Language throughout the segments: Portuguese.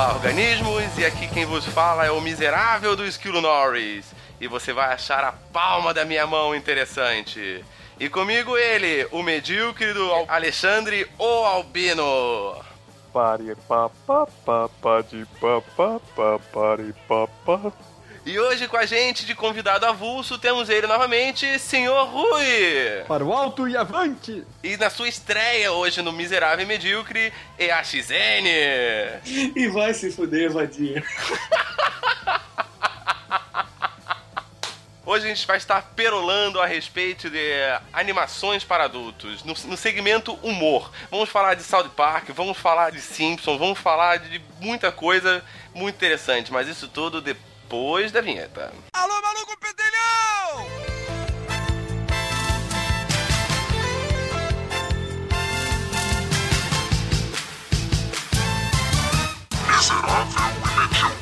Olá, organismos, e aqui quem vos fala é o miserável do Esquilo Norris. E você vai achar a palma da minha mão interessante. E comigo ele, o medíocre do Alexandre O Albino. Pare pa pa pa pa de pa pa pa pare pa pa. E hoje com a gente de convidado avulso temos ele novamente, Senhor Rui. Para o alto e avante! E na sua estreia hoje no Miserável e Medíocre, EAXN. E vai se fuder, vadia. Hoje a gente vai estar perolando a respeito de animações para adultos, no, no, segmento humor. Vamos falar de South Park, vamos falar de Simpsons, vamos falar de muita coisa muito interessante, mas isso tudo depois da vinheta. Alô, maluco pedelhão! Miserável e medíocre.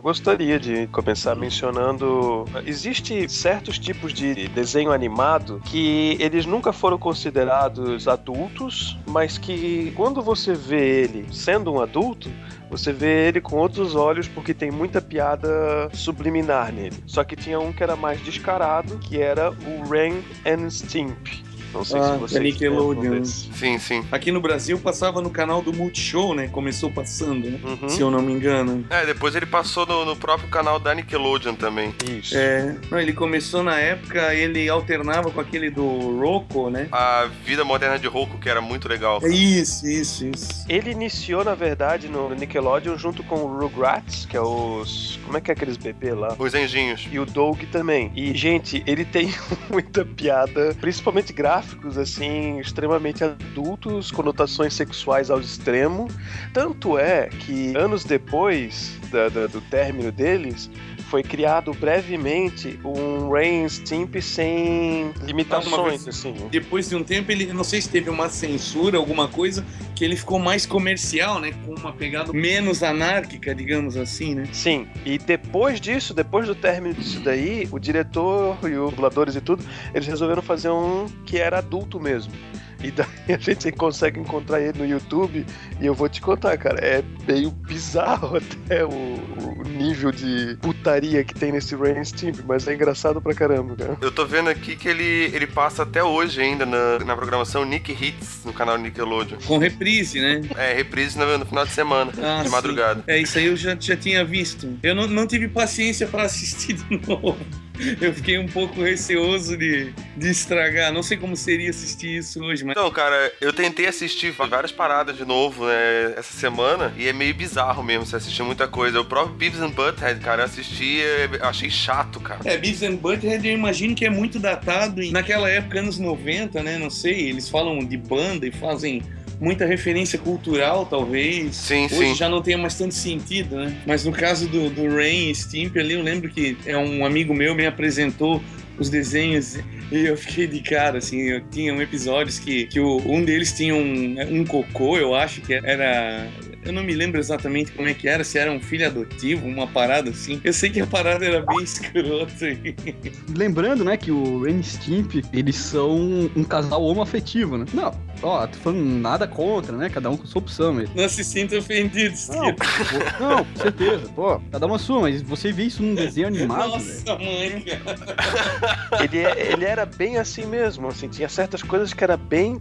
Eu gostaria de começar mencionando. Existe certos tipos de desenho animado que eles nunca foram considerados adultos, mas que quando você vê ele sendo um adulto, você vê ele com outros olhos porque tem muita piada subliminar nele. Só que tinha um que era mais descarado, que era o Ren and Stimp. Não sei Ah, se vocês da Nickelodeon. Sim, sim. Aqui no Brasil passava no canal do Multishow, né? Começou passando, né? Uhum. Se eu não me engano. É, depois ele passou no, no próprio canal da Nickelodeon também. Isso. É, não, ele começou na época, ele alternava com aquele do Rocco, né? A vida moderna de Roku, que era muito legal. É isso, isso, isso. Ele iniciou, na verdade, no Nickelodeon junto com o Rugrats, que é os. Como é que é aqueles bebês lá? Os anjinhos. E o Doug também. E, gente, ele tem muita piada, principalmente gráficos, assim, extremamente adultos, conotações sexuais ao extremo. Tanto é que, anos depois da- da- do término deles, foi criado brevemente um Rain Stimp sem limitações, assim. Depois de um tempo, ele não sei se teve uma censura, alguma coisa, que ele ficou mais comercial, né? Com uma pegada menos anárquica, digamos assim, né? Sim, e depois disso, depois do término disso daí, o diretor e os dubladores e tudo, eles resolveram fazer um que era adulto mesmo. E daí a gente consegue encontrar ele no YouTube e eu vou te contar, cara, é meio bizarro até o, o nível de putaria que tem nesse Rain Stimp, mas é engraçado pra caramba, cara. Eu tô vendo aqui que ele, ele passa até hoje ainda na, na programação Nick Hits, no canal Nickelodeon. Com reprise, né? É, reprise no, no final de semana, Ah, de sim. madrugada. É, isso aí eu já, já tinha visto. Eu não, não tive paciência pra assistir de novo. Eu fiquei um pouco receoso de, de estragar. Não sei como seria assistir isso hoje, mas. Então, cara, eu tentei assistir várias paradas de novo né, essa semana e é meio bizarro mesmo você assistir muita coisa. O próprio Beavis and Butthead, cara, eu assisti e eu achei chato, cara. É, Beavis and Butthead eu imagino que é muito datado em- naquela época, anos 90, né? Não sei, eles falam de banda e fazem muita referência cultural, talvez. Sim, Hoje sim. já não tem mais tanto sentido, né? Mas no caso do, do Rain e Stimp ali, eu lembro que é um amigo meu me apresentou os desenhos e eu fiquei de cara, assim, eu tinha um episódios que, que o- um deles tinha um, um cocô, eu acho que era... Eu não me lembro exatamente como é que era, se era um filho adotivo, uma parada assim. Eu sei que a parada era bem escrota. Lembrando, né, que o Ren e Stimp, eles são um casal homoafetivo, né? Não, ó, tô falando nada contra, né? Cada um com sua opção, mas... Não se sinta ofendido, Não, pô, não, com certeza, pô, cada uma sua, mas você vê isso num desenho animado. Nossa, mãe, cara. Ele, é- ele era bem assim mesmo, assim, tinha certas coisas que era bem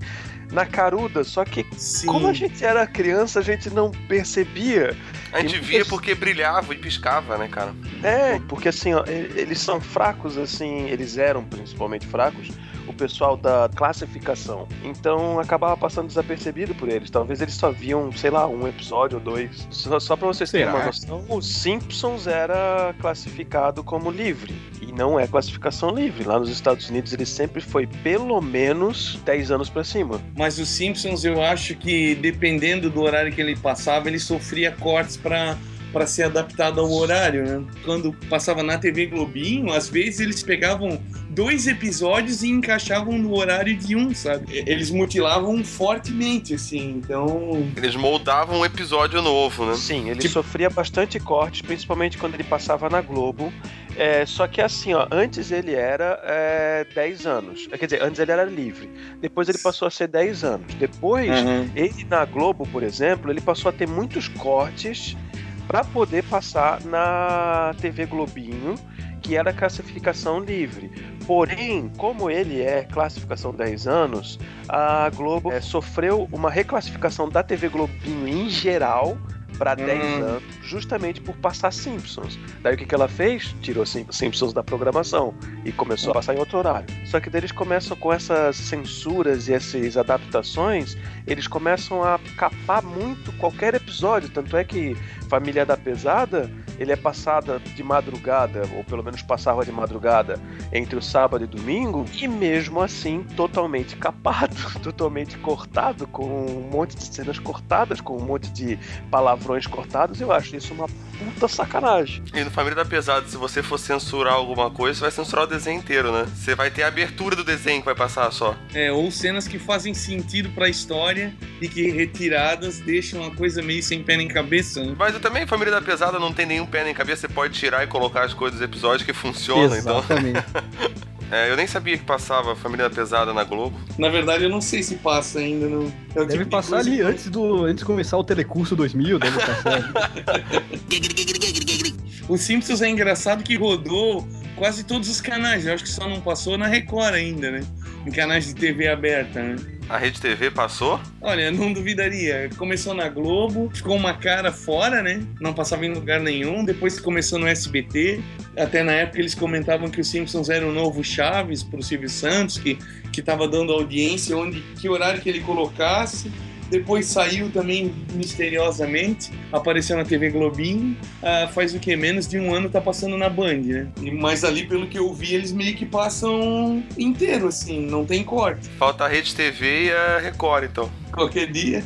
na caruda, só que Sim. como a gente era criança, a gente não percebia. A gente via porque brilhava e piscava, né, cara? É, porque assim, ó, eles são fracos, assim, eles eram principalmente fracos, o pessoal da classificação. Então acabava passando desapercebido por eles. Talvez eles só viam, sei lá, um episódio ou dois. Só, só pra vocês terem uma noção, o Simpsons era classificado como livre. E não é classificação livre. Lá nos Estados Unidos ele sempre foi pelo menos 10 anos pra cima. Mas os Simpsons, eu acho que dependendo do horário que ele passava, ele sofria cortes pra para ser adaptado ao horário, né? Quando passava na TV Globinho, às vezes eles pegavam dois episódios e encaixavam no horário de um, sabe? Eles mutilavam fortemente, assim. Então, Eles moldavam um episódio novo, né? Sim, ele Tipo- sofria bastante cortes, principalmente quando ele passava na Globo. É, só que assim, ó, antes ele era é, 10 anos. Quer dizer, antes ele era livre. Depois ele passou a ser 10 anos. Depois, Uhum. ele na Globo, por exemplo, ele passou a ter muitos cortes para poder passar na TV Globinho, que era classificação livre. Porém, como ele é classificação 10 anos, a Globo eh, sofreu uma reclassificação da TV Globinho em geral para 10 Hum. anos, justamente por passar Simpsons. Daí o que, que ela fez? Tirou Sim- Simpsons da programação e começou a passar em outro horário. Só que daí eles começam com essas censuras e essas adaptações, eles começam a capar muito qualquer episódio. Tanto é que Família da Pesada, ele é passada de madrugada, ou pelo menos passava de madrugada, entre o sábado e domingo, e mesmo assim totalmente capado, totalmente cortado, com um monte de cenas cortadas, com um monte de palavrões cortados. Eu acho isso uma puta sacanagem. E no Família da Pesada, se você for censurar alguma coisa, você vai censurar o desenho inteiro, né? Você vai ter a abertura do desenho que vai passar só. É, ou cenas que fazem sentido pra história e que retiradas deixam a coisa meio sem pé nem cabeça, né? Mas eu também, Família da Pesada não tem nenhum pé nem cabeça, você pode tirar e colocar as coisas dos episódios que funcionam, então. É, eu nem sabia que passava Família da Pesada na Globo. Na verdade, eu não sei se passa ainda. Não. É Deve tipo passar ali antes, do, antes de começar o Telecurso 2000, deve passar. O Simpsons é engraçado que rodou quase todos os canais. Eu acho que só não passou na Record ainda, né? Em canais de TV aberta, né? A Rede TV passou? Olha, não duvidaria. Começou na Globo, ficou uma cara fora, né? Não passava em lugar nenhum. Depois começou no SBT. Até na época eles comentavam que o Simpsons era o novo Chaves pro Silvio Santos, que, que tava dando audiência, onde que horário que ele colocasse. Depois saiu também misteriosamente, apareceu na TV Globinho. Ah, faz o que? Menos de um ano tá passando na Band, né? E- Mas ali, pelo que eu vi, eles meio que passam inteiro, assim, não tem corte. Falta a Rede TV e a Record, então. Qualquer dia.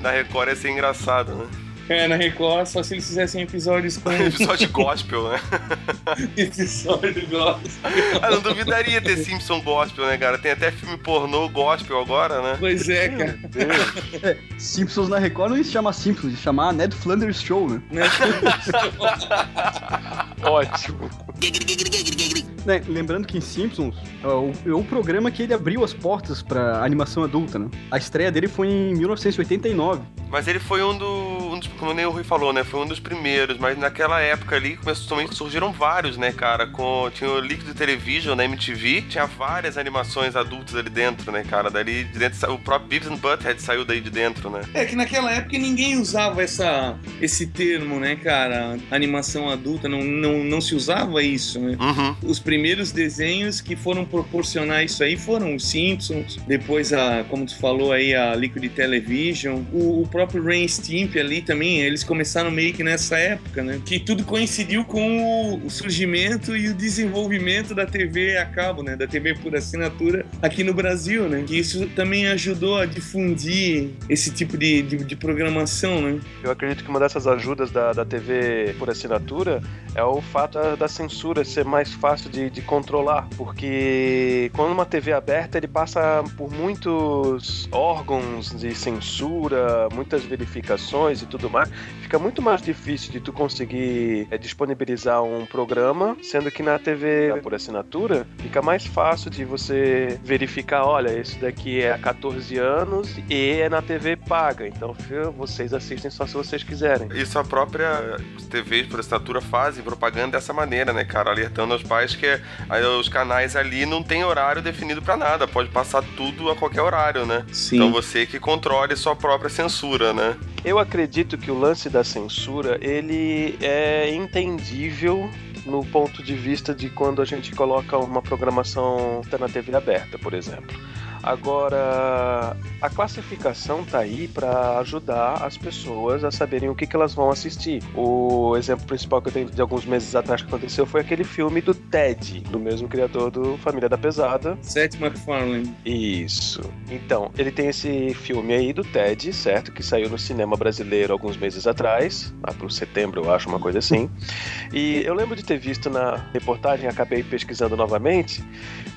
Na Record ia ser engraçado, né? É, na Record, só se eles fizessem episódios com Episódio gospel, né? episódio gospel. Ah, não duvidaria ter Simpson gospel, né, cara? Tem até filme pornô gospel agora, né? Pois é, cara. Simpsons na Record não ia se chamar Simpsons, ia se chamar Ned Flanders Show, né? Né? Ótimo. Né, Lembrando que em Simpsons é o, é o programa que ele abriu as portas pra animação adulta, né? A estreia dele foi em 1989. Mas ele foi um, do, um dos, como nem o Rui falou, né? Foi um dos primeiros, mas naquela época ali começou, também surgiram vários, né, cara? Com, tinha o Liquid Television na MTV, tinha várias animações adultas ali dentro, né, cara? Dali de dentro, o próprio Beavis and Butthead saiu daí de dentro, né? É que naquela época ninguém usava essa, esse termo, né, cara? Animação adulta, não, não, não se usava isso, né? Uhum. Os primeiros desenhos que foram proporcionar isso aí foram os Simpsons, depois a, como tu falou aí, a Liquid Television, o, o próprio Rain Stimp ali também, eles começaram meio que nessa época, né? Que tudo coincidiu com o, surgimento e o desenvolvimento da TV a cabo, né? Da TV por assinatura aqui no Brasil, né? Que isso também ajudou a difundir esse tipo de, de, de programação, né? Eu acredito que uma dessas ajudas da, da TV por assinatura é o fato da censura ser mais fácil de, de controlar, porque quando uma TV é aberta ele passa por muitos órgãos de censura, muitas verificações e tudo mais, fica muito mais difícil de tu conseguir é, disponibilizar um programa, sendo que na TV por assinatura fica mais fácil de você verificar, olha, esse daqui é há 14 anos e é na TV paga, então filho, vocês assistem só se vocês quiserem. Isso a própria TVs por assinatura fazem propaganda dessa maneira, né, cara? Alertando aos pais que aí os canais ali não tem horário definido pra nada, pode passar tudo a qualquer horário, né? Sim. Então você que controle sua própria censura, né? Eu acredito que o lance da censura, ele é entendível no ponto de vista de quando a gente coloca uma programação na TV aberta, por exemplo. Agora, a classificação tá aí para ajudar as pessoas a saberem o que, que elas vão assistir. O exemplo principal que eu tenho de alguns meses atrás que aconteceu foi aquele filme do Ted, do mesmo criador do Família da Pesada, Seth MacFarlane. isso. Então, ele tem esse filme aí do Ted, certo? Que saiu no cinema brasileiro alguns meses atrás, lá pro setembro, eu acho, uma coisa assim. E eu lembro de ter visto na reportagem, acabei pesquisando novamente,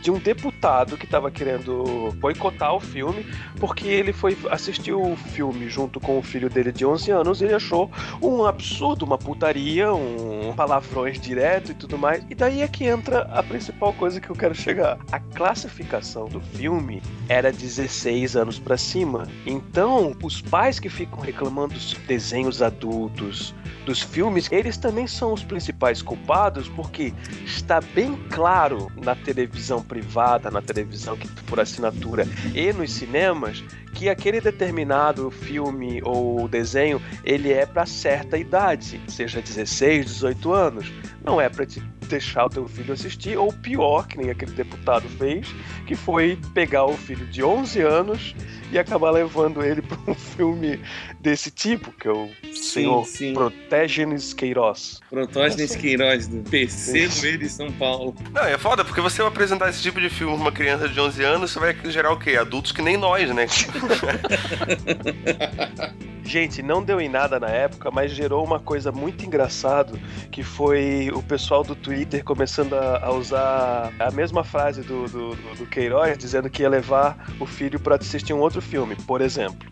de um deputado que estava querendo boicotar o filme, porque ele foi assistir o filme junto com o filho dele de 11 anos e ele achou um absurdo, uma putaria, um palavrões direto e tudo mais. E daí é que entra a principal coisa que eu quero chegar. A classificação do filme era 16 anos para cima. Então, os pais que ficam reclamando dos desenhos adultos, dos filmes, eles também são os principais culpados, porque está bem claro na televisão privada, na televisão que por assinatura e nos cinemas, que aquele determinado filme ou desenho ele é para certa idade, seja 16, 18 anos. Não é para te deixar o teu filho assistir, ou pior, que nem aquele deputado fez, que foi pegar o filho de 11 anos e acabar levando ele para um filme desse tipo, que é o senhor sim. Protégenes Queiroz. Protógenes Queiroz, do PC do Meio de São Paulo. Não, é foda, porque você vai apresentar esse tipo de filme pra uma criança de 11 anos, você vai gerar o quê? Adultos que nem nós, né? Gente, não deu em nada na época, mas gerou uma coisa muito engraçada, que foi o pessoal do Twitter começando a, a usar a mesma frase do, do, do- Queiroz, dizendo que ia levar o filho para assistir um outro filme, por exemplo.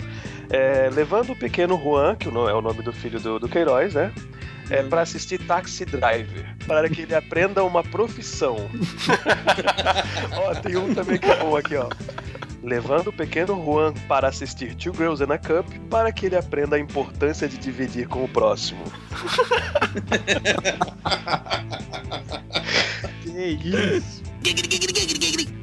É, levando o pequeno Juan, que é o nome do filho do, do Queiroz, né? É, para assistir Taxi Driver, para que ele aprenda uma profissão. ó, tem um também que é bom aqui, ó. Levando o pequeno Juan para assistir Two Girls and a Cup para que ele aprenda a importância de dividir com o próximo. Que isso?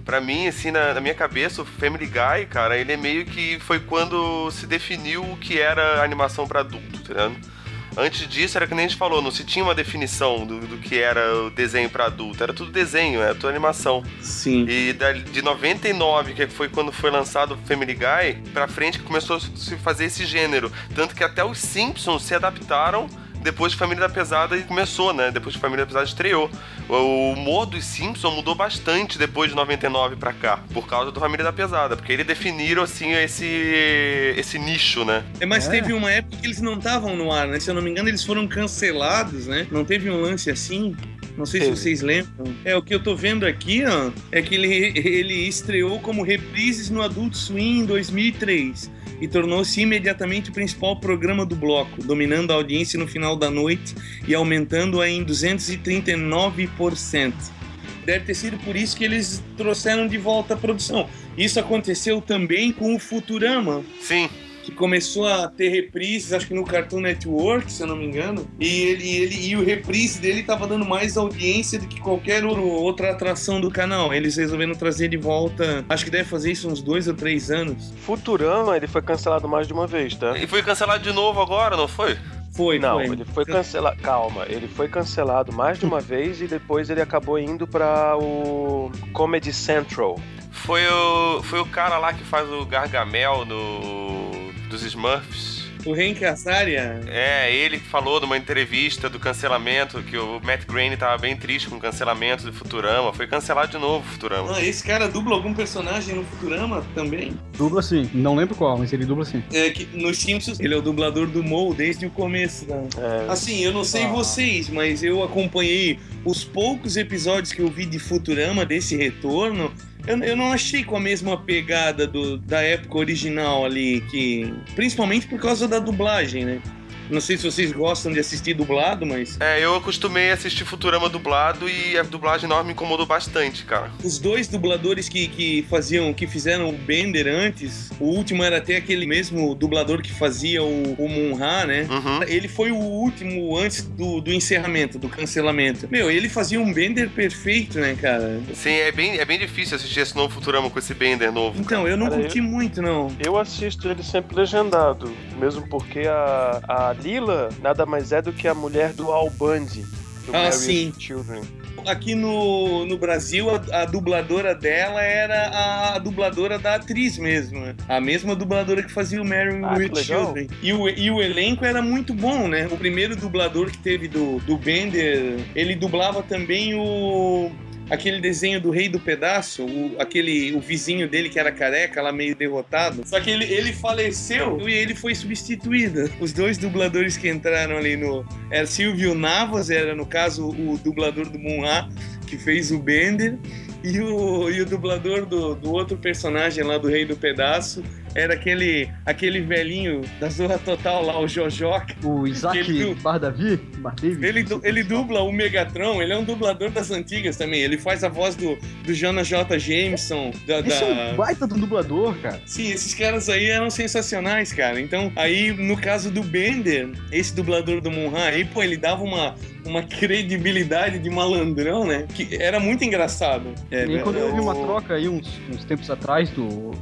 Pra mim, assim, na, na minha cabeça, o Family Guy, cara, ele é meio que foi quando se definiu o que era animação pra adulto, tá ligado? Antes disso, era que nem a gente falou, não se tinha uma definição do, do que era o desenho pra adulto. Era tudo desenho, era tudo animação. Sim. E da- de 99, que foi quando foi lançado o Family Guy, pra frente que começou a se fazer esse gênero. Tanto que até os Simpsons se adaptaram depois de Família da Pesada e começou, né? Depois que Família da Pesada estreou. O humor dos Simpsons mudou bastante depois de 99 pra cá, por causa do Família da Pesada, porque eles definiram, assim, esse, esse nicho, né? É, mas É. teve uma época que eles não estavam no ar, né? Se eu não me engano, eles foram cancelados, né? Não teve um lance assim? Não sei Teve. se vocês lembram. É, o que eu tô vendo aqui, ó, é que ele, ele estreou como reprises no Adult Swim em 2003 e tornou-se imediatamente o principal programa do bloco, dominando a audiência no final da noite e aumentando-a em 239%. Deve ter sido por isso que eles trouxeram de volta a produção. Isso aconteceu também com o Futurama, Sim, que começou a ter reprises, acho que no Cartoon Network, se eu não me engano. E ele, ele e o reprise dele tava dando mais audiência do que qualquer outra atração do canal. Eles resolveram trazer de volta. Acho que deve fazer isso uns dois ou três anos. Futurama, ele foi cancelado mais de uma vez, tá? e foi cancelado de novo agora, não foi? Foi, Não, foi. ele foi cancelado. Calma, ele foi cancelado mais de uma vez e depois ele acabou indo pra o Comedy Central. Foi o, foi o cara lá que faz o Gargamel no, dos Smurfs. O Hank Azaria. É, ele que falou numa entrevista do cancelamento, que o Matt Groening tava bem triste com o cancelamento do Futurama. Foi cancelado de novo o Futurama. Ah, esse cara dubla algum personagem no Futurama também? Dubla sim. Não lembro qual, mas ele dubla sim. É que nos Simpsons ele é o dublador do Moe desde o começo. Da... É, Assim, eu não sei Ah. vocês, mas eu acompanhei os poucos episódios que eu vi de Futurama desse retorno. Eu, eu não achei com a mesma pegada do, da época original ali, que. Principalmente por causa da dublagem, né? Não sei se vocês gostam de assistir dublado, mas É, eu acostumei a assistir Futurama dublado e a dublagem nova me incomodou bastante, cara. os dois dubladores que, que faziam, que fizeram o Bender antes, o último era até aquele mesmo dublador que fazia o, o Munra, né? Uhum. Ele foi o último antes do, do encerramento, do cancelamento. Meu, ele fazia um Bender perfeito, né, cara? Sim, é bem, é bem difícil assistir esse novo Futurama com esse Bender novo. Então, eu não Cara, curti muito, não. Eu assisto ele sempre legendado, mesmo porque a, a Lila nada mais é do que a mulher do Al Bundy, do Ah, Married sim. Children. Aqui no, no Brasil, a, a dubladora dela era a dubladora da atriz mesmo, né? A mesma dubladora que fazia o Mary Ah, with. Children. E o, e o elenco era muito bom, né? O primeiro dublador que teve do, do Bender, ele dublava também o... Aquele desenho do Rei do Pedaço, o, aquele, o vizinho dele que era careca, lá meio derrotado. Só que ele, ele faleceu e ele foi substituído. Os dois dubladores que entraram ali no. Era Silvio Navas, era no caso o dublador do Munha, que fez o Bender. E o, e o dublador do, do outro personagem lá do Rei do Pedaço era aquele, aquele velhinho da Zorra Total lá, o Jojoca. O Isaac Ele- Bardavi? Bardavi? Ele, ele dubla o Megatron, ele é um dublador das antigas também. Ele faz a voz do, do Jonas J. Jameson, da, Esse é da- um baita de um dublador, cara. Sim, esses caras aí eram sensacionais, cara. Então, aí, no caso do Bender, esse dublador do Munhan, aí, pô, ele dava uma, uma credibilidade de malandrão, né? Que era muito engraçado. É, e quando eu vi uma troca aí uns, uns tempos atrás do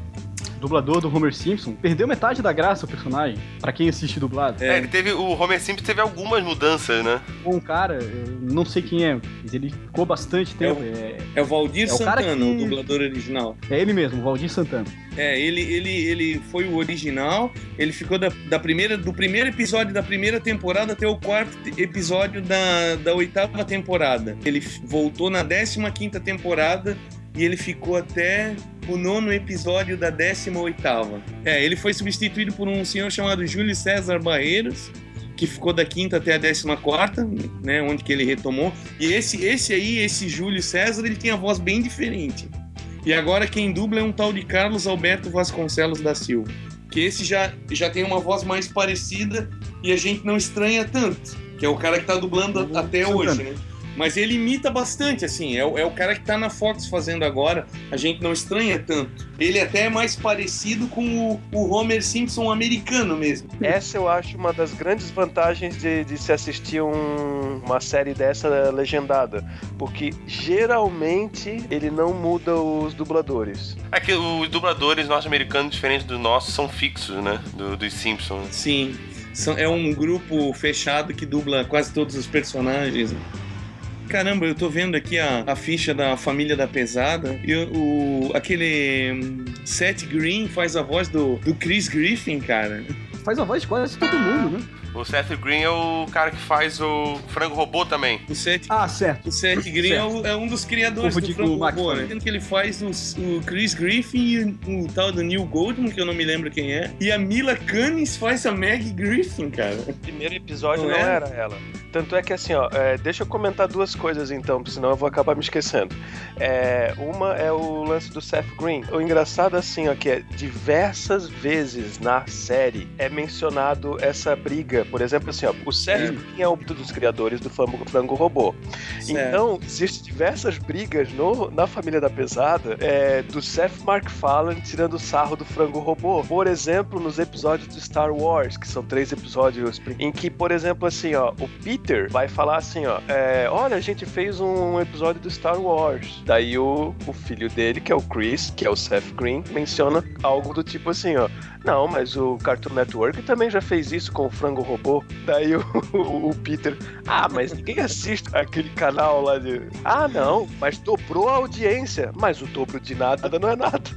dublador do Homer Simpson, perdeu metade da graça o personagem, pra quem assiste dublado. É, ele teve. O Homer Simpson teve algumas mudanças, né? Um cara, eu não sei quem é, mas ele ficou bastante tempo. É, É o Valdir É o Santana, que- o dublador original. é ele mesmo, o Valdir Santana. É, ele, ele, ele foi o original, ele ficou da, da primeira, do primeiro episódio da primeira temporada até o quarto episódio da, da oitava temporada. Ele voltou na 15 quinta temporada e ele ficou até o nono episódio da 18 oitava. É, ele foi substituído por um senhor chamado Júlio César Barreiros, que ficou da quinta até a 14 quarta, né, onde que ele retomou. E esse, esse aí, esse Júlio César, ele tem a voz bem diferente. E agora quem dubla é um tal de Carlos Alberto Vasconcelos da Silva. Que esse já, já tem uma voz mais parecida e a gente não estranha tanto. Que é o cara que tá dublando O até hoje, né? Mas ele imita bastante, assim. É, o- é o cara que tá na Fox fazendo agora. A gente não estranha tanto. Ele até é mais parecido com o, o Homer Simpson americano mesmo. Essa eu acho uma das grandes vantagens de, de se assistir um- uma série dessa legendada. Porque geralmente ele não muda os dubladores. É que os dubladores norte-americanos, diferentes dos nossos, são fixos, né? Do- dos Simpsons. Sim. São- é um grupo fechado que dubla quase todos os personagens. Caramba, eu tô vendo aqui a, a ficha da Família da Pesada. E o, aquele hum, Seth Green faz a voz do, do Chris Griffin, cara. Faz a voz de quase todo mundo, né? O Seth Green é o cara que faz o Frango Robô também. O Seth, Ah, certo. o Seth Green é, o- é um dos criadores Confundi do com o Franco Robô, né? Que ele faz o, o Chris Griffin e o, tal do Neil Goldman, que eu não me lembro quem é. E a Mila Kunis faz a Maggie Griffin, cara. O primeiro episódio Não não, é? era ela. Tanto é que assim, ó, é, deixa eu comentar duas coisas então, senão eu vou acabar me esquecendo. É, uma é o lance do Seth Green. O engraçado assim, ó, que é diversas vezes na série é mencionado essa briga. Por exemplo, assim, ó, o Seth É. Green é um dos criadores do Frango, Frango Robô. Certo. Então, existem diversas brigas no, na família da pesada é, do Seth MacFarlane tirando sarro do frango robô. Por exemplo, nos episódios do Star Wars, que são três episódios, em que, por exemplo, assim, ó, o Peter vai falar assim, ó, é, olha, a gente fez um episódio do Star Wars. Daí o, o filho dele, que é o Chris, que é o Seth Green, menciona algo do tipo assim, ó, não, mas o Cartoon Network também já fez isso com o frango robô. Daí o, o, o Peter, ah, mas ninguém assiste aquele canal lá de. Ah, não, mas dobrou a audiência. Mas o dobro de nada não é nada.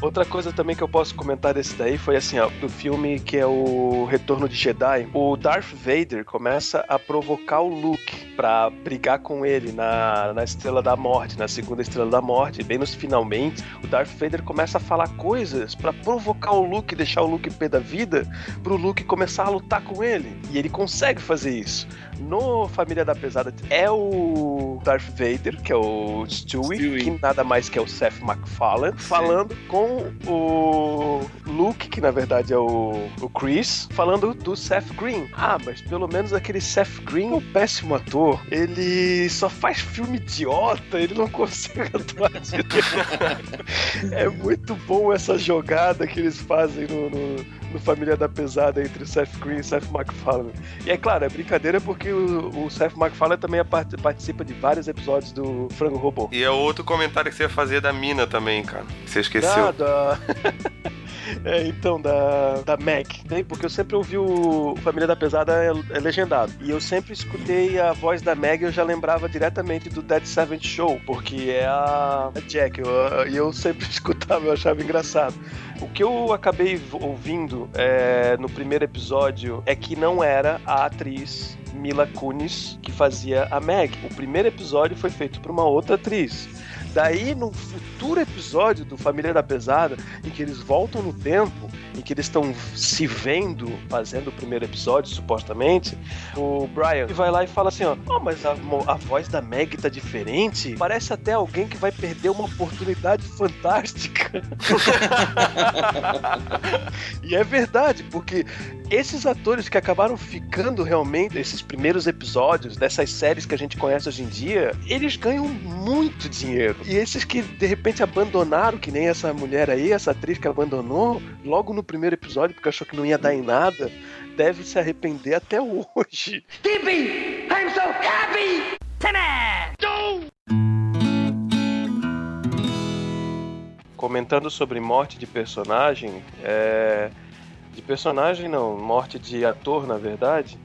Outra coisa também que eu posso comentar desse daí foi assim, ó, do filme que é o Retorno de Jedi. O Darth Vader começa a provocar o Luke pra brigar com ele na, na Estrela da Morte, na segunda Estrela da Morte. Bem nos finalmente, o Darth Vader começa a falar coisas pra provocar o Luke, deixar o Luke pé da vida, pro Luke começar a lutar com ele. E ele consegue fazer isso. No Família da Pesada é o Darth Vader, que é o Stewie, Stewie. que nada mais que é o Seth MacFarlane, falando com o Luke, que na verdade é o, o Chris, falando do Seth Green. Ah, mas pelo menos aquele Seth Green é um péssimo ator. Ele só faz filme idiota, ele não consegue atuar direito. É muito bom essa jogada que eles fazem no, no, no Família da Pesada entre o Seth Green e o Seth MacFarlane. E é claro, é brincadeira porque o, o Seth MacFarlane também é part- participa de vários episódios do Frango Robô. E é outro comentário que você ia fazer da mina também, cara. Você esqueceu. Nada. É, então, da, da Mac. Né? Porque eu sempre ouvi o Família da Pesada é, é legendado. E eu sempre escutei a voz da Meg e eu já lembrava diretamente do Dead Seventh Show, porque é a, a Jack. eu- E eu, sempre escutava, eu achava engraçado. O que eu acabei ouvindo é, no primeiro episódio é que não era a atriz Mila Kunis que fazia a Meg. O primeiro episódio foi feito por uma outra atriz. Daí, no futuro episódio do Família da Pesada, em que eles voltam no tempo, em que eles estão se vendo fazendo o primeiro episódio, supostamente, o Brian vai lá e fala assim: ó, oh, mas a, a voz da Meg tá diferente. Parece até alguém que vai perder uma oportunidade fantástica. e é verdade, porque esses atores que acabaram ficando realmente esses primeiros episódios dessas séries que a gente conhece hoje em dia, eles ganham muito dinheiro. E esses que de repente abandonaram, que nem essa mulher aí, essa atriz que abandonou, logo no primeiro episódio, porque achou que não ia dar em nada, deve se arrepender até hoje. Tippy! I'm so happy! Comentando sobre morte de personagem, é... de personagem não, morte de ator na verdade,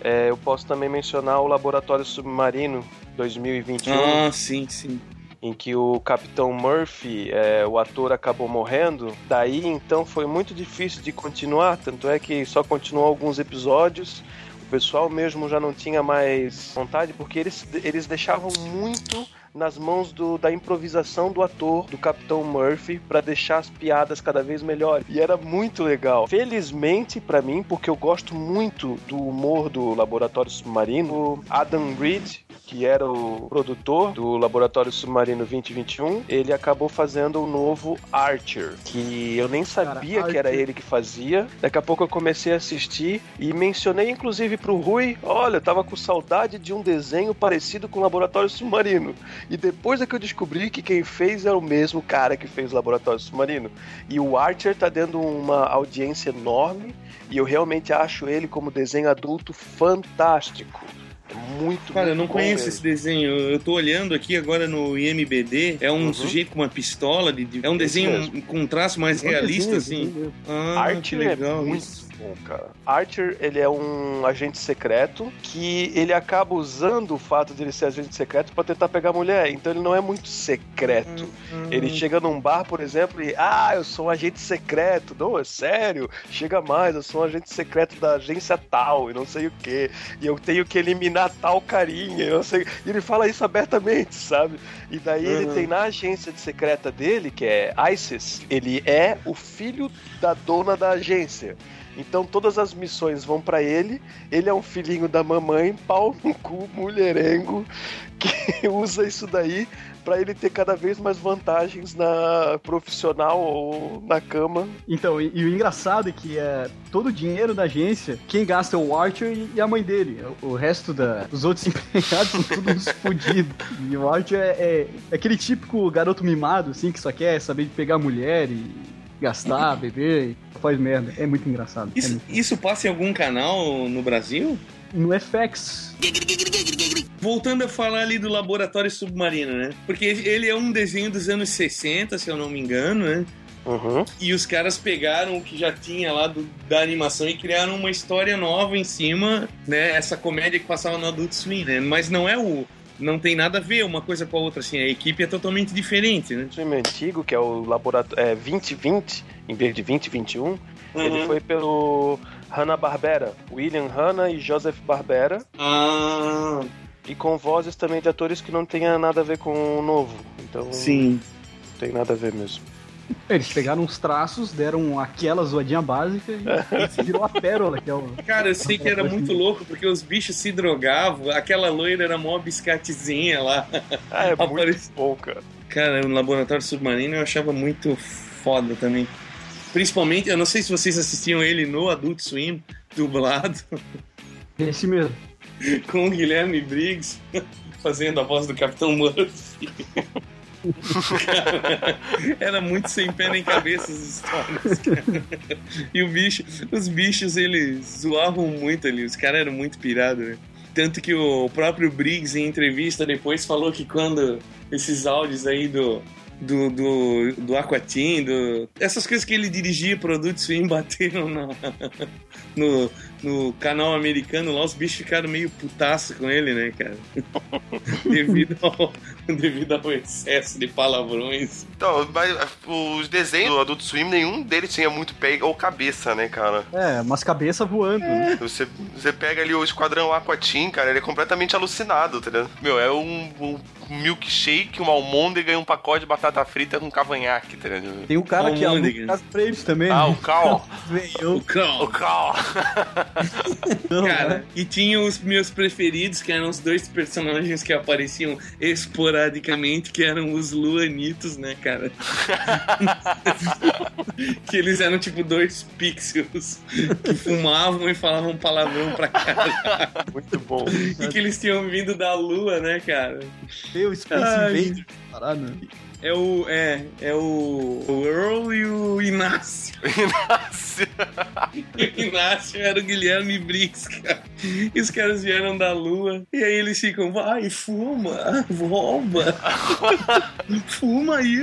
é... eu posso também mencionar o Laboratório Submarino 2021. Ah, sim, sim em que o Capitão Murphy, é, o ator, acabou morrendo. Daí então foi muito difícil de continuar, tanto é que só continuou alguns episódios. O pessoal mesmo já não tinha mais vontade, porque eles, eles deixavam muito nas mãos do, da improvisação do ator, do Capitão Murphy, para deixar as piadas cada vez melhores. E era muito legal. Felizmente para mim, porque eu gosto muito do humor do Laboratório Submarino, o Adam Reed, que era o produtor do Laboratório Submarino 2021, ele acabou fazendo o novo Archer, que eu nem sabia Cara, que era ele que fazia. Daqui a pouco eu comecei a assistir e mencionei inclusive pro Rui, olha, eu tava com saudade de um desenho parecido com o Laboratório Submarino. E depois é que eu descobri que quem fez é o mesmo cara que fez o Laboratório Submarino. E o Archer tá dando uma audiência enorme e eu realmente acho ele como desenho adulto fantástico. Muito, Cara, muito eu não conheço mesmo. esse desenho. Eu tô olhando aqui agora no IMBD. É um Uhum. sujeito com uma pistola. De, de- é um Esse desenho mesmo. com um traço mais realista, assim. Ah, Archer que legal é muito isso. Bom, cara. Archer, ele é um agente secreto que ele acaba usando o fato de ele ser agente secreto pra tentar pegar mulher. Então ele não é muito secreto. Ele chega num bar, por exemplo, e ah, eu sou um agente secreto. Não, é sério. Chega mais, eu sou um agente secreto da agência tal e não sei o que. E eu tenho que eliminar tal carinha. Eu não sei. E ele fala isso abertamente, sabe? E daí ele Uhum. tem na agência de secreta dele, que é ISIS, ele é o filho da dona da agência. Então todas as missões vão pra ele. Ele é um filhinho da mamãe, pau no cu, mulherengo, que usa isso daí pra ele ter cada vez mais vantagens na profissional ou na cama. Então, e, e o engraçado é que é todo o dinheiro da agência, quem gasta é o Archer e, a mãe dele. O resto da, dos outros empregados são todos fodidos. E o Archer é, é- é aquele típico garoto mimado, assim, que só quer saber de pegar mulher e gastar, beber e faz merda. É muito engraçado. É Isso, muito- isso passa em algum canal no Brasil? No FX. Voltando a falar ali do Laboratório Submarino, né? Porque ele é um desenho dos anos 60, se eu não me engano, né? Uhum. E os caras pegaram o que já tinha lá do- da animação e criaram uma história nova em cima, né? Essa comédia que passava no Adult Swim, né? Mas não é o... Não tem nada a ver uma coisa com a outra, assim. A equipe é totalmente diferente, né? O filme antigo, que é o laboratório é, 2020, em vez de 2021, ele foi pelo Hanna-Barbera, William Hanna e Joseph Barbera, Ah, e com vozes também de atores que não tenha nada a ver com o novo. Então sim. não tem nada a ver mesmo. Eles pegaram uns traços, deram aquela zoadinha básica e virou a pérola, que é o. Cara, eu sei que era muito louco, porque os bichos se drogavam, aquela loira era mó biscatezinha lá. Ah, é muito Aparece- bom, cara. Cara, o Laboratório Submarino eu achava muito foda também. Principalmente, eu não sei se vocês assistiam ele no Adult Swim, dublado, Esse mesmo. com o Guilherme Briggs fazendo a voz do Capitão Murphy. Era muito sem pé nem cabeça as histórias, cara. E o bicho, os bichos, eles zoavam muito ali, os caras eram muito pirados, né? Tanto que o próprio Briggs, em entrevista depois, falou que quando esses áudios aí do, do, do, do Aquatim, do... essas coisas que ele dirigia, produtos Swim, bateram no, no canal americano lá, os bichos ficaram meio putaço com ele, né, cara? devido, ao, devido ao excesso de palavrões. Então, mas os desenhos do Adult Swim, nenhum deles tinha muito pé ou cabeça, né, cara? É, umas cabeças voando. né? Você, você pega ali o Esquadrão Aquatim, cara, ele é completamente alucinado, tá ligado? Meu, é um, um milkshake, uma almôndega e um pacote de batata frita com cavanhaque, tá ligado? Tem um cara que aluga Almôndega. pra eles também. Ah, né? o Cal. O cão. o Cal. Não, Cara, né? e tinha os meus preferidos, que eram os dois personagens que apareciam esporadicamente, que eram os Luanitos, né, cara? que eles eram tipo dois pixels que fumavam e falavam palavrão pra cara. Muito bom. E que eles tinham vindo da lua, né, cara? O Space. Invader. Parada. É o. É, é o. O Earl e o Inácio. Inácio. O Inácio era o Guilherme Briggs, cara. E os caras vieram da lua. E aí eles ficam, vai, fuma, rouba. fuma aí,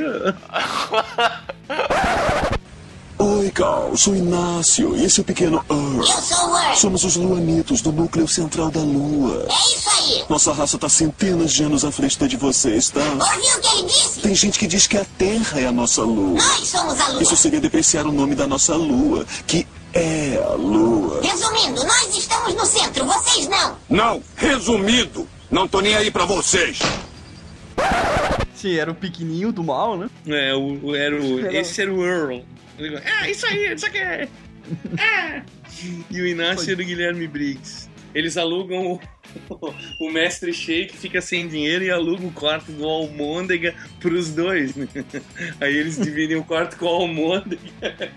Cal, sou Inácio e esse é o pequeno Earl. Eu sou o Earth. Somos os Luanitos do núcleo central da Lua. É isso aí. Nossa raça tá centenas de anos à frente da de vocês, tá? Ouviu o que ele disse? Tem gente que diz que a Terra é a nossa Lua. Nós somos a lua. Isso seria depreciar o nome da nossa Lua, que é a Lua. Resumindo, nós estamos no centro, vocês não. Não, resumido, não tô nem aí pra vocês. Sim, era o pequenininho do mal, né? É, o, o- era o, esse era o Earl. Ele falou, É, isso aí, isso aqui é. É. E o Inácio era o Guilherme Briggs. Eles alugam o, o mestre Shake, fica sem dinheiro e aluga o quarto do Almôndega pros dois, né? Aí eles dividem o quarto com o Almôndega.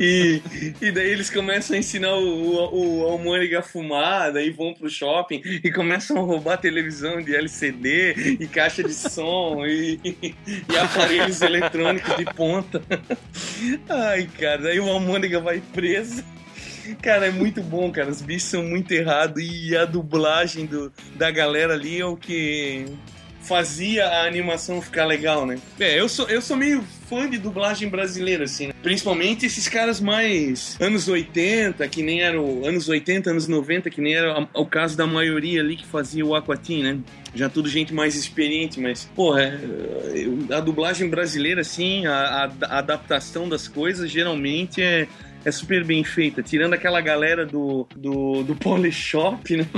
E, e daí eles começam a ensinar o, o, o Almôndega a fumar, daí vão pro shopping e começam a roubar televisão de LCD e caixa de som e, e aparelhos eletrônicos de ponta. Ai, cara, daí o Almôndega vai preso. Cara, é muito bom, cara. Os bichos são muito errados e a dublagem do, da galera ali é o que fazia a animação ficar legal, né? É, eu sou, eu sou meio fã de dublagem brasileira, assim, né? Principalmente esses caras mais anos 80, que nem eram anos 80, anos 90, que nem era o caso da maioria ali que fazia o Aquatim, né? Já tudo gente mais experiente, mas, porra, é, a dublagem brasileira, assim, a, a- a adaptação das coisas geralmente é, é super bem feita, tirando aquela galera do, do, do Polishop, né?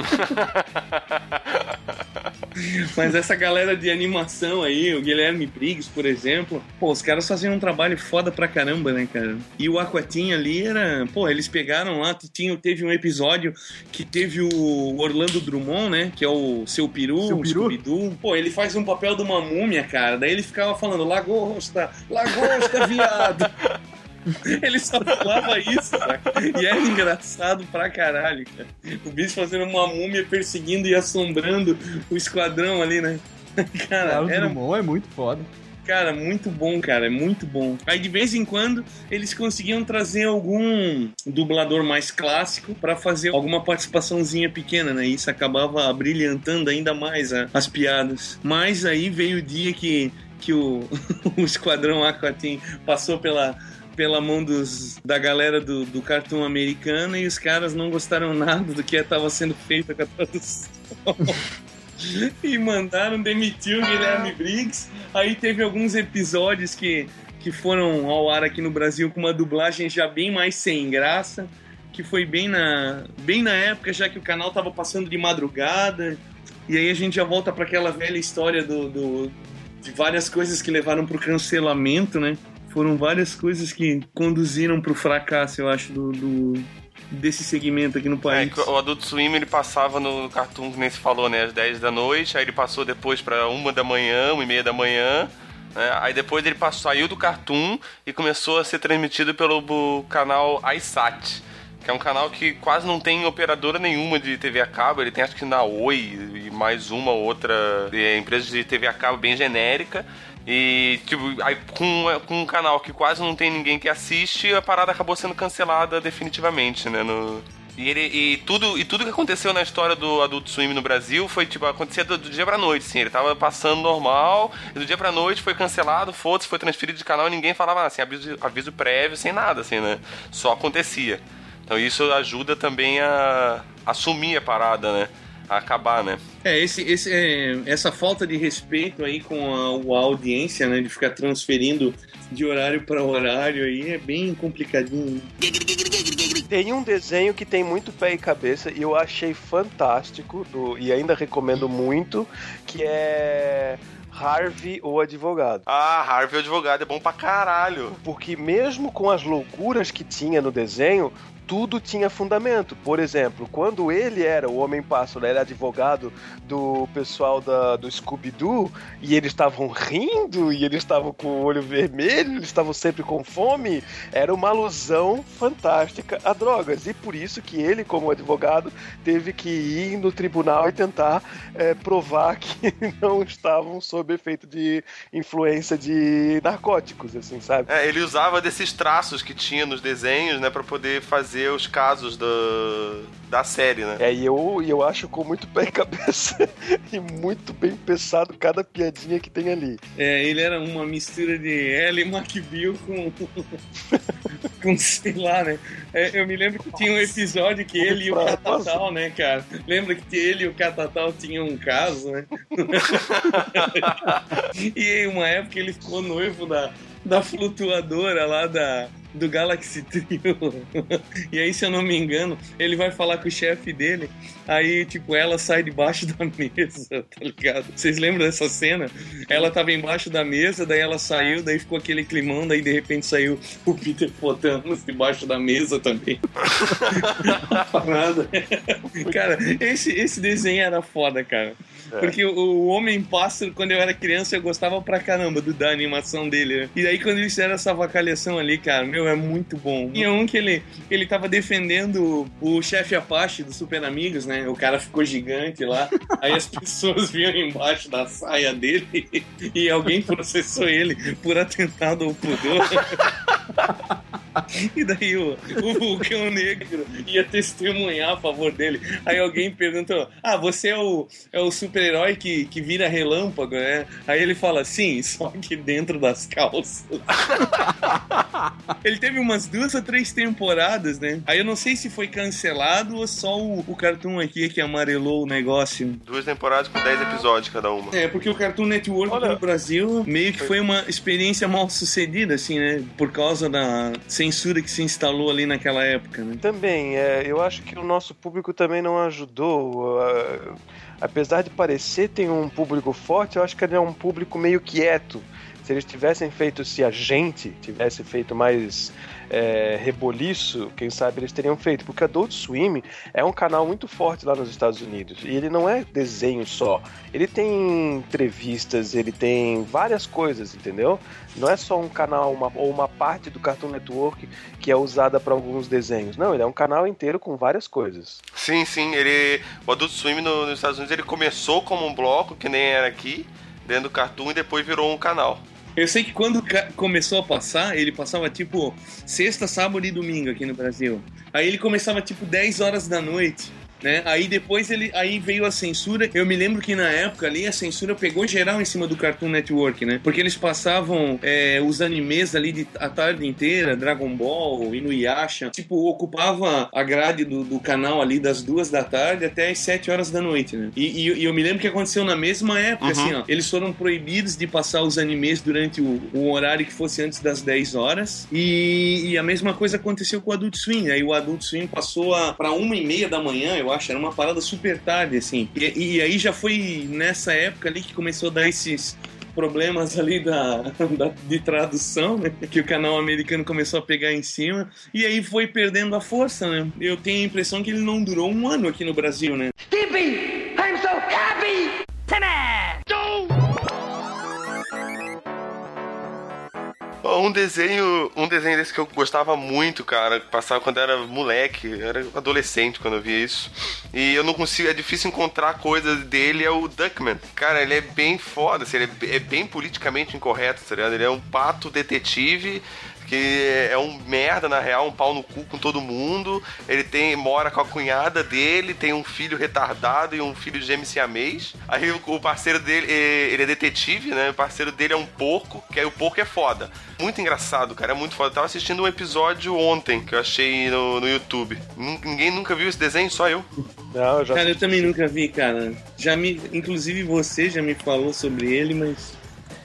Mas essa galera de animação aí, o Guilherme Briggs, por exemplo, pô, os caras faziam um trabalho foda pra caramba, né, cara? E o Aquatim ali era, pô, eles pegaram lá, tinha, teve um episódio que teve o Orlando Drummond, né, que é o seu peru, Seu o peru? Scooby-Doo. Pô, ele faz um papel de uma múmia, cara, daí ele ficava falando, lagosta, lagosta, viado. Ele só falava isso, saca? E era engraçado pra caralho, cara. O bicho fazendo uma múmia perseguindo e assombrando o esquadrão ali, né? Cara, Cara, o era Drummond é muito foda. Cara, muito bom, cara, é muito bom. Aí de vez em quando eles conseguiam trazer algum dublador mais clássico pra fazer alguma participaçãozinha pequena, né? Isso acabava brilhantando ainda mais a- as piadas. Mas aí veio o dia que, que o, o Esquadrão Aquatim passou pela pela mão dos, da galera do, do cartoon americano e os caras não gostaram nada do que estava sendo feito com a tradução. e mandaram demitir o Guilherme Briggs. Aí teve alguns episódios que, que foram ao ar aqui no Brasil com uma dublagem já bem mais sem graça, que foi bem na, bem na época já que o canal tava passando de madrugada. E aí a gente já volta para aquela velha história do, do- de várias coisas que levaram pro cancelamento, né? Foram várias coisas que conduziram pro fracasso, eu acho, do, do- desse segmento aqui no É, país. que o Adult Swim ele passava no, no Cartoon, que nem se falou, né? Às 10 da noite, aí ele passou depois pra uma da manhã, uma e meia da manhã. né, Aí depois ele passou, saiu do Cartoon e começou a ser transmitido pelo canal iSat, que é um canal que quase não tem operadora nenhuma de TV a cabo. Ele tem acho que na Oi e mais uma ou outra é, empresa de TV a cabo bem genérica. E, tipo, aí com, com um canal que quase não tem ninguém que assiste, a parada acabou sendo cancelada definitivamente, né? No, E, ele, e, tudo, e tudo que aconteceu na história do Adult Swim no Brasil foi, tipo, acontecia do, do dia pra noite, assim. Ele tava passando normal, e do dia pra noite foi cancelado, foda-se, foi transferido de canal e ninguém falava assim, aviso, aviso prévio, sem nada, assim, né? Só acontecia. Então isso ajuda também a assumir a parada, né? A acabar, né? É, esse, esse, é, essa falta de respeito aí com a, a, audiência, né? De ficar transferindo de horário para horário aí é bem complicadinho. Tem um desenho que tem muito pé e cabeça e eu achei fantástico do, e ainda recomendo muito, que é Harvey o advogado. Ah, Harvey o advogado é bom pra caralho. Porque mesmo com as loucuras que tinha no desenho, tudo tinha fundamento. Por exemplo, quando ele era o Homem-Pássaro, era advogado do pessoal da, do Scooby-Doo, e eles estavam rindo, e eles estavam com o olho vermelho, eles estavam sempre com fome, era uma alusão fantástica a drogas. E por isso que ele, como advogado, teve que ir no tribunal e tentar é, provar que não estavam sob efeito de influência de narcóticos, assim, sabe? É, ele usava desses traços que tinha nos desenhos, né, para poder fazer fazer os casos do, da série, né? É, e eu, eu acho com muito pé e cabeça e muito bem pensado cada piadinha que tem ali. É, ele era uma mistura de Ellie McBeal com. com sei lá, né? É, eu me lembro que tinha um episódio que ele e o Catatal, né, cara? Lembra que ele e o Catatal tinham um caso, né? e em uma época ele ficou noivo da, da flutuadora lá da, do Galaxy Trio. e aí, se eu não me engano, ele vai falar com o chefe dele. Aí, tipo, ela sai debaixo da mesa, tá ligado? Vocês lembram dessa cena? Ela tava embaixo da mesa, daí ela saiu, daí ficou aquele climão, daí de repente saiu o Peter Potamus debaixo da mesa também. Parada. cara, esse, esse desenho era foda, cara. É. Porque o, o Homem-Pássaro, quando eu era criança, eu gostava pra caramba do, da animação dele. Né? E aí, quando eles fizeram essa vacalhação ali, cara, meu, é muito bom. E é um que ele, ele tava defendendo o chefe Apache do Super Amigos, né? O cara ficou gigante lá. Aí as pessoas vinham embaixo da saia dele e alguém processou ele por atentado ao pudor. E daí o, o vulcão negro ia testemunhar a favor dele. Aí alguém perguntou: Ah, você é o, é o super-herói que, que vira relâmpago, né? Aí ele fala: Sim, só que dentro das calças. ele teve umas duas ou três temporadas, né? Aí eu não sei se foi cancelado ou só o, o Cartoon aqui que amarelou o negócio. Duas temporadas com dez episódios cada uma. É, porque o Cartoon Network Olha, no Brasil meio que foi... foi uma experiência mal sucedida, assim, né? Por causa da censura que se instalou ali naquela época, né? Também, é, eu acho que o nosso público também não ajudou. Uh, apesar de parecer ter um público forte, eu acho que ele é um público meio quieto. Se eles tivessem feito, se a gente tivesse feito mais é, reboliço, quem sabe eles teriam feito. Porque Adult Swim é um canal muito forte lá nos Estados Unidos. E ele não é desenho só. Ele tem entrevistas, ele tem várias coisas, entendeu? Não é só um canal uma, ou uma parte do Cartoon Network que é usada para alguns desenhos. Não, ele é um canal inteiro com várias coisas. Sim, sim. Ele, o Adult Swim no, nos Estados Unidos ele começou como um bloco, que nem era aqui, dentro do Cartoon, e depois virou um canal. Eu sei que quando começou a passar, ele passava tipo sexta, sábado e domingo aqui no Brasil. Aí ele começava tipo 10 horas da noite né? Aí depois ele, aí veio a censura. Eu me lembro que na época ali a censura pegou geral em cima do Cartoon Network, né? Porque eles passavam é, os animes ali de, a tarde inteira, Dragon Ball, Inuyasha, tipo ocupava a grade do, do canal ali das duas da tarde até as sete horas da noite, né? E, e, e eu me lembro que aconteceu na mesma época, uhum. assim, ó. Eles foram proibidos de passar os animes durante o, o horário que fosse antes das 10 horas. E, e, a mesma coisa aconteceu com o Adult Swim. Aí o Adult Swim passou a, pra uma e meia da manhã, eu acho, era uma parada super tarde, assim. E, e aí já foi nessa época ali que começou a dar esses problemas ali da, da, de tradução, né? Que o canal americano começou a pegar em cima. E aí foi perdendo a força, né? Eu tenho a impressão que ele não durou um ano aqui no Brasil, né? Skippy! I'm so happy! Timmy! Um desenho, um desenho desse que eu gostava muito, cara, passava quando era moleque, era adolescente quando eu via isso. E eu não consigo, é difícil encontrar coisa dele, é o Duckman. Cara, ele é bem foda, assim, ele é, é bem politicamente incorreto, tá ligado? Ele é um pato detetive que é um merda, na real, um pau no cu com todo mundo. Ele tem mora com a cunhada dele, tem um filho retardado e um filho gêmeo siamês. Aí o, o parceiro dele, ele é detetive, né? O parceiro dele é um porco, que aí o porco é foda. Muito engraçado, cara, é muito foda. Eu tava assistindo um episódio ontem que eu achei no, no YouTube. Ninguém nunca viu esse desenho, só eu. Não, eu já Cara, eu também nunca vi, cara. Já me, inclusive você já me falou sobre ele, mas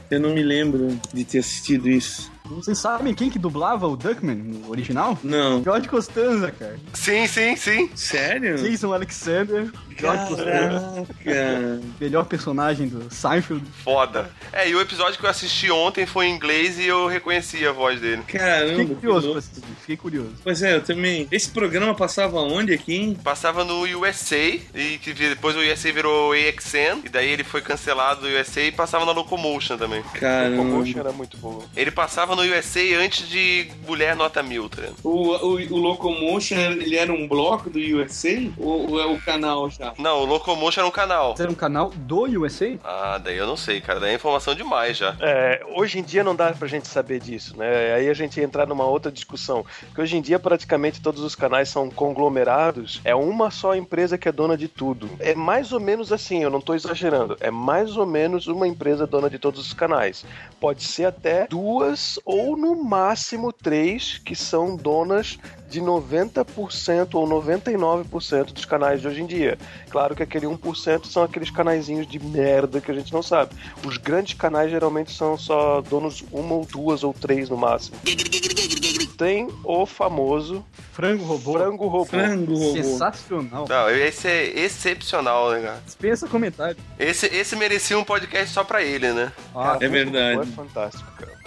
eu não me lembro de ter assistido isso. Vocês sabem quem que dublava o Duckman no original? Não. George Costanza, cara. Sim, sim, sim. Sério? Jason Alexander, George Costanza. Caraca. Melhor personagem do Seinfeld. Foda. É, e o episódio que eu assisti ontem foi em inglês e eu reconheci a voz dele. Caramba. Fiquei que curioso assistir. Fiquei curioso. Pois é, eu também. Esse programa passava onde aqui? Passava no USA e que depois o USA virou AXN e daí ele foi cancelado do USA e passava na Locomotion também. Caramba. Commotion era muito boa. Ele passava no USA antes de Mulher Nota Mil, tá ligado? O, o, o Locomotion, ele era um bloco do USA? Ou, ou é o canal já? Não, o Locomotion era um canal. Era um canal do USA? Ah, daí eu não sei, cara. Daí é informação demais já. É, hoje em dia não dá pra gente saber disso, né? Aí a gente ia entrar numa outra discussão. Porque hoje em dia praticamente todos os canais são conglomerados. É uma só empresa que é dona de tudo. É mais ou menos assim, eu não tô exagerando. É mais ou menos uma empresa dona de todos os canais. Pode ser até duas ou no máximo três que são donas de 90% ou 99% dos canais de hoje em dia. Claro que aquele 1% são aqueles canaizinhos de merda que a gente não sabe. Os grandes canais geralmente são só donos uma ou duas ou três no máximo. Tem o famoso Frango robô. frango robô. Frango robô. Sensacional. Não, esse é excepcional, né, cara? Dispensa comentário. Esse, esse merecia um podcast só pra ele, né? Ah, É Frango verdade. É fantástico, cara.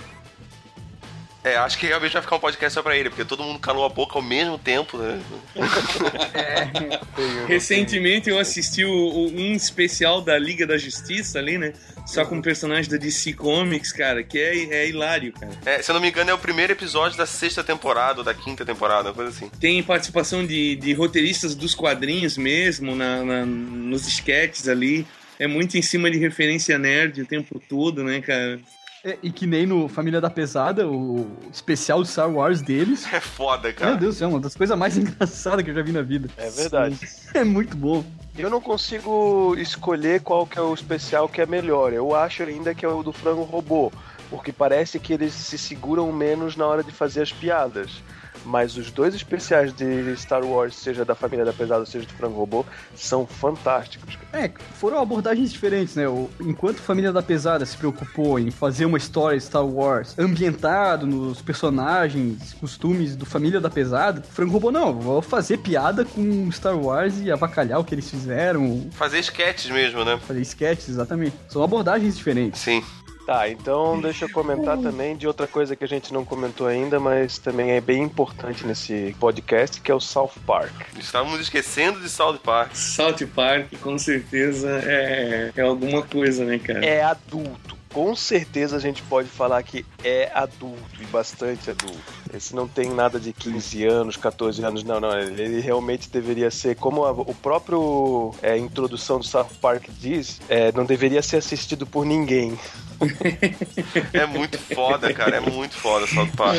É, acho que realmente vai ficar um podcast só pra ele, porque todo mundo calou a boca ao mesmo tempo, né? Recentemente eu assisti o, o- um especial da Liga da Justiça ali, né? Só com um personagem da DC Comics, cara, que é, é hilário, cara. É, se eu não me engano, é o primeiro episódio da sexta temporada ou da quinta temporada, uma coisa assim. Tem participação de, de roteiristas dos quadrinhos mesmo, na, na- nos sketches ali. É muito em cima de referência nerd o tempo todo, né, cara? É, e que nem no Família da Pesada, o especial do Star Wars deles. É foda, Meu cara. Deus do céu, uma das coisas mais engraçadas que eu já vi na vida. É verdade. É muito bom. Eu não consigo escolher qual que é o especial que é melhor. Eu acho ainda que é o do frango robô, porque parece que eles se seguram menos na hora de fazer as piadas. Mas os dois especiais de Star Wars, seja da Família da Pesada, seja do Frango Robô, são fantásticos. É, foram abordagens diferentes, né? O- Enquanto Família da Pesada se preocupou em fazer uma história Star Wars ambientado nos personagens, costumes do Família da Pesada, Frango Robô não, vou fazer piada com Star Wars e avacalhar o que eles fizeram, Fazer sketches mesmo, né? fazer sketches, exatamente. São abordagens diferentes. Sim. Tá, então deixa eu comentar também de outra coisa que a gente não comentou ainda, mas também é bem importante nesse podcast, que é o South Park. Estávamos esquecendo de South Park. South Park, com certeza, é, é alguma coisa, né, cara? É adulto. Com certeza a gente pode falar que é adulto e bastante adulto. Esse não tem nada de 15 anos, 14 anos, não, não. Ele realmente deveria ser, como a, o próprio é, introdução do South Park diz, é, não deveria ser assistido por ninguém. É muito foda, cara. É muito foda South Park.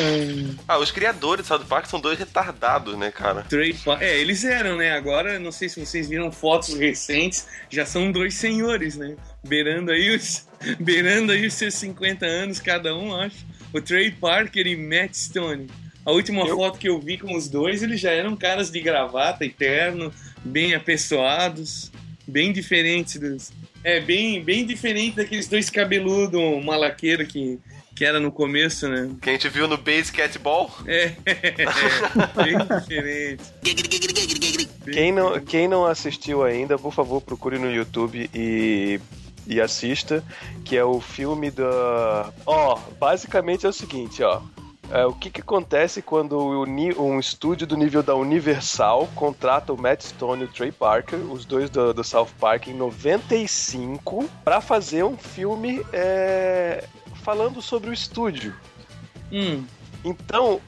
Ah, os criadores de South Park são dois retardados, né, cara? É, eles eram, né? Agora, não sei se vocês viram fotos recentes, já são dois senhores, né? Beirando aí os, beirando aí os seus 50 anos cada um, acho. O Trey Parker e Matt Stone. A última Eu- foto que eu vi com os dois, eles já eram caras de gravata e terno, bem apessoados, bem diferentes dos... É, bem, bem diferente daqueles dois cabeludos malaqueiro que, que era no começo, né? Que a gente viu no Base Catball. É, bem diferente. Quem não, quem não assistiu ainda, por favor, procure no YouTube e, e assista, que é o filme da... Ó, basicamente é o seguinte, ó. É, o que, que acontece quando um estúdio do nível da Universal contrata o Matt Stone e o Trey Parker, os dois do, do South Park, em 95, pra fazer um filme é, falando sobre o estúdio. Hum, Então,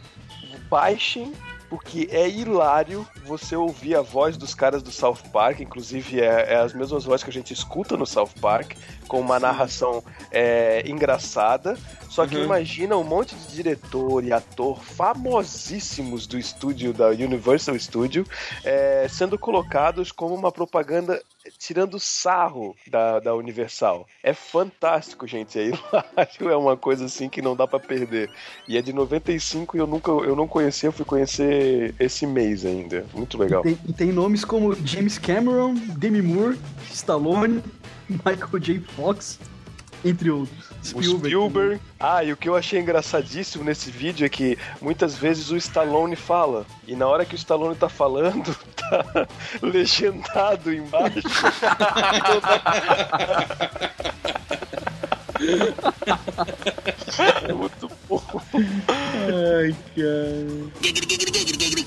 baixem porque é hilário você ouvir a voz dos caras do South Park, inclusive é, é as mesmas vozes que a gente escuta no South Park, com uma narração é, engraçada. Só que Uhum. imagina um monte de diretor e ator famosíssimos do estúdio da Universal Studio é, sendo colocados como uma propaganda tirando sarro da, da Universal. É fantástico, gente. É hilário, é uma coisa assim que não dá pra perder. E é de 95 e eu nunca eu não conhecia, eu fui conhecer esse mês ainda. Muito legal. Tem, e tem nomes como James Cameron, Demi Moore, Stallone, Michael J. Fox, entre outros. O Spielberg. Ah, e o que eu achei engraçadíssimo nesse vídeo é que muitas vezes o Stallone fala. E na hora que o Stallone tá falando, tá legendado embaixo. é muito bom. Ai, cara.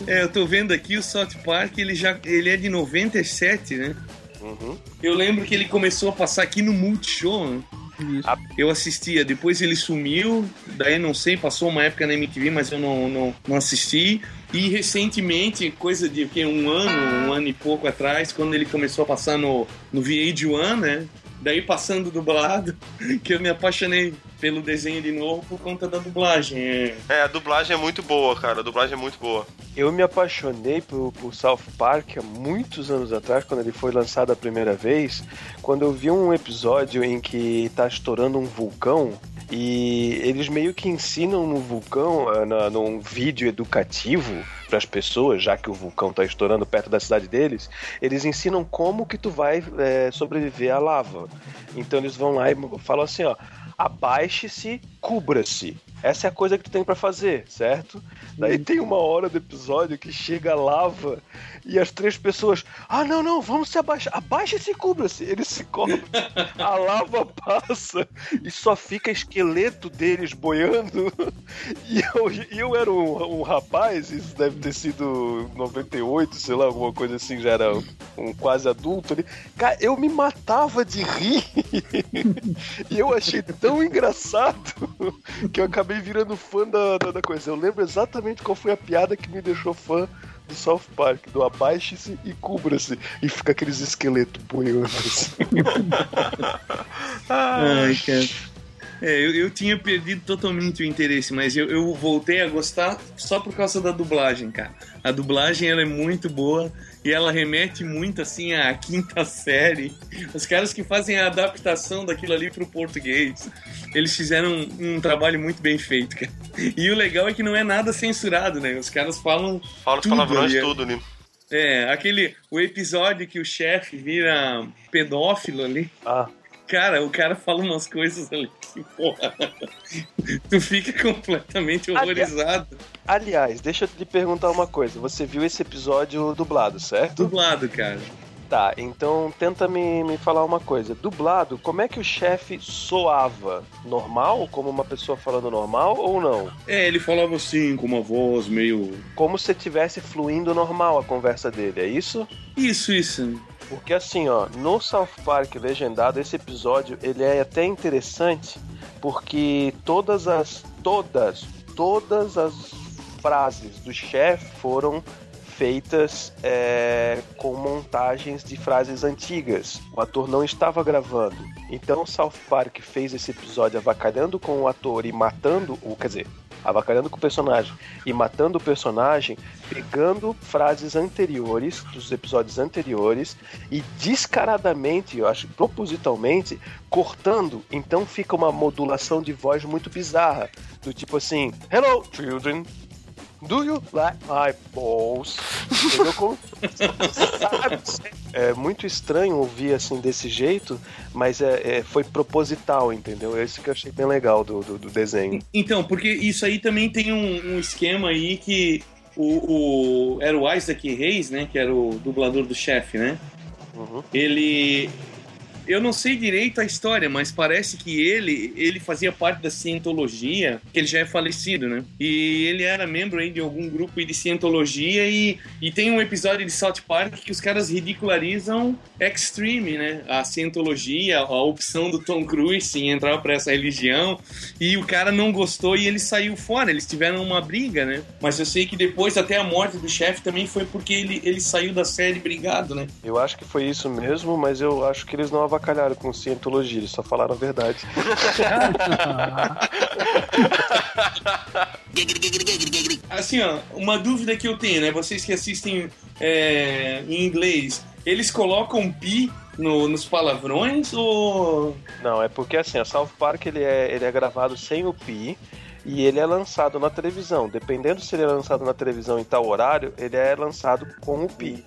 É, eu tô vendo aqui o South Park, ele já ele é de 97, né? Uhum. Eu lembro que ele começou a passar aqui no Multishow, né? Isso. Eu assistia, depois ele sumiu, daí não sei, passou uma época na MTV, mas eu não, não, não assisti. E recentemente, coisa de que, um ano, um ano e pouco atrás, quando ele começou a passar no, no VH1, né? Daí passando dublado, que eu me apaixonei pelo desenho de novo por conta da dublagem. É, É, a dublagem é muito boa, cara. A dublagem é muito boa. Eu me apaixonei por, por South Park há muitos anos atrás, quando ele foi lançado a primeira vez, quando eu vi um episódio em que tá estourando um vulcão e eles meio que ensinam no vulcão, ah, na, num vídeo educativo para as pessoas, já que o vulcão tá estourando perto da cidade deles, eles ensinam como que tu vai é, sobreviver à lava. Então eles vão lá e falam assim, ó, abaixe-se, cubra-se. Essa é a coisa que tu tem pra fazer, certo? Daí tem uma hora do episódio que chega a lava e as três pessoas, ah, não, não, vamos se abaixar. Abaixa-se e cubra-se. Eles se cobrem, a lava passa e só fica esqueleto deles boiando. E eu, eu era um, um rapaz, isso deve ter sido 98, sei lá, alguma coisa assim, já era um quase adulto ali. Cara, eu me matava de rir. e eu achei tão engraçado que eu acabei virando fã da, da, da coisa. Eu lembro exatamente qual foi a piada que me deixou fã do South Park, do abaixe-se e cubra-se. E fica aqueles esqueletos boiando assim. Ai, cara. É, eu, eu tinha perdido totalmente o interesse, mas eu, eu voltei a gostar só por causa da dublagem, cara. A dublagem ela é muito boa e ela remete muito assim à quinta série. Os caras que fazem a adaptação daquilo ali pro português, eles fizeram um, um trabalho muito bem feito, cara. E o legal é que não é nada censurado, né? Os caras falam Fala os Tudo palavrões ali. tudo, né? é, aquele o episódio que o chefe vira pedófilo ali. Ah, Cara, o cara fala umas coisas ali que, porra, tu fica completamente horrorizado. aliás, deixa eu te perguntar uma coisa. Você viu esse episódio dublado, certo? Dublado, cara. Tá, então tenta me, me falar uma coisa. Dublado, como é que o chefe soava? Normal? Como uma pessoa falando normal ou não? É, ele falava assim, com uma voz meio. Como se tivesse fluindo normal a conversa dele, é isso? Isso, isso. Porque assim, ó, no South Park legendado, esse episódio, ele é até interessante, porque todas as todas, todas as frases do chefe foram feitas é, com montagens de frases antigas. O ator não estava gravando. Então o South Park fez esse episódio avacalhando com o ator e matando, o quer dizer, avacalhando com o personagem e matando o personagem, pegando frases anteriores, dos episódios anteriores, e descaradamente, eu acho propositalmente, cortando. Então fica uma modulação de voz muito bizarra. Do tipo assim, Hello, children. Do you like my balls? Entendeu? Como-? É muito estranho ouvir assim desse jeito, mas é, é- foi proposital, entendeu? É isso que eu achei bem legal do, do, do desenho. Então, porque isso aí também tem um, um esquema aí que o, o- era o Isaac Reis, né? Que era o dublador do chefe, né? Uhum. Ele Eu não sei direito a história, mas parece que ele ele fazia parte da cientologia, que ele já é falecido, né? E ele era membro aí de algum grupo de cientologia e, e tem um episódio de South Park que os caras ridicularizam Extreme, né? A cientologia, a opção do Tom Cruise em entrar para essa religião. E o cara não gostou e ele saiu fora. Eles tiveram uma briga, né? Mas eu sei que depois, até a morte do chefe, também foi porque ele, ele saiu da série brigado, né? Eu acho que foi isso mesmo, mas eu acho que eles não avacalharam com cientologia, eles só falaram a verdade. Assim, ó, uma dúvida que eu tenho, né? Vocês que assistem é, em inglês, eles colocam pi no, nos palavrões ou. Não, é porque assim, a South Park ele é, ele é gravado sem o pi e ele é lançado na televisão. Dependendo se ele é lançado na televisão em tal horário, ele é lançado com o pi.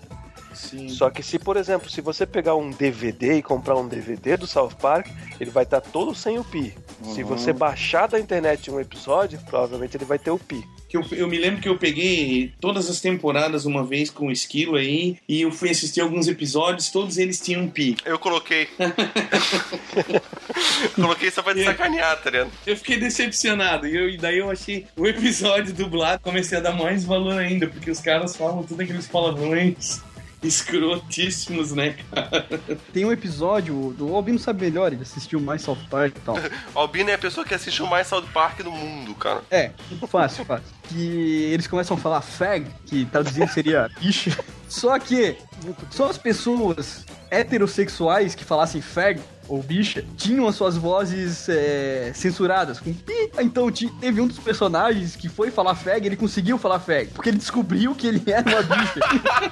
Sim. Só que se, por exemplo, se você pegar um DVD e comprar um DVD do South Park, ele vai estar todo sem o pi. Se você baixar da internet um episódio, provavelmente ele vai ter o pi. Eu, eu me lembro que eu peguei todas as temporadas uma vez com o Esquilo aí e eu fui assistir alguns episódios, todos eles tinham pi. Eu coloquei. coloquei só pra te sacanear, tá ligado? Eu fiquei decepcionado e, eu, e daí eu achei o episódio dublado, comecei a dar mais valor ainda, porque os caras falam tudo aqueles palavrões escrotíssimos, né, cara? Tem um episódio, do Albino sabe melhor, ele assistiu mais South Park e tal. Albino é a pessoa que assistiu mais South Park no mundo, cara. É, fácil, fácil. Que eles começam a falar fag, que traduzindo seria bicha. Só que só as pessoas heterossexuais que falassem fag ou bicha tinham as suas vozes é, censuradas com pi. Então teve um dos personagens que foi falar fag, ele conseguiu falar fag, porque ele descobriu que ele era uma bicha.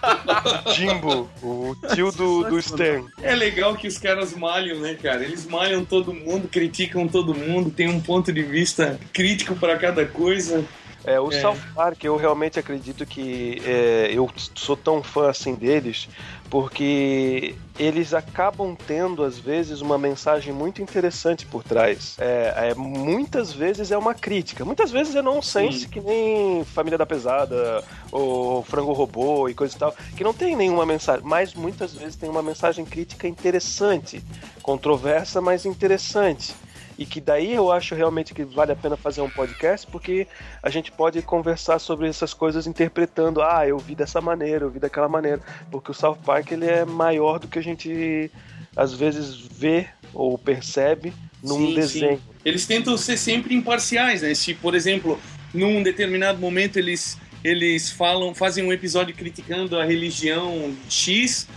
Jimbo, o tio do, do Stan. É legal que os caras malham, né, cara? Eles malham todo mundo, criticam todo mundo, tem um ponto de vista crítico para cada coisa. É, o É. South Park, eu realmente acredito que é, eu sou tão fã assim deles, porque eles acabam tendo, às vezes, uma mensagem muito interessante por trás. É, é, muitas vezes é uma crítica, muitas vezes é nonsense, Sim. que nem Família da Pesada, ou Frango Robô e coisa e tal, que não tem nenhuma mensagem, mas muitas vezes tem uma mensagem crítica interessante, controversa, mas interessante. E que daí eu acho realmente que vale a pena fazer um podcast, porque a gente pode conversar sobre essas coisas interpretando, ah, eu vi dessa maneira, eu vi daquela maneira, porque o South Park ele é maior do que a gente às vezes vê ou percebe num Sim, desenho. sim. Eles tentam ser sempre imparciais, né? Se, por exemplo, num determinado momento eles, eles falam, fazem um episódio criticando a religião X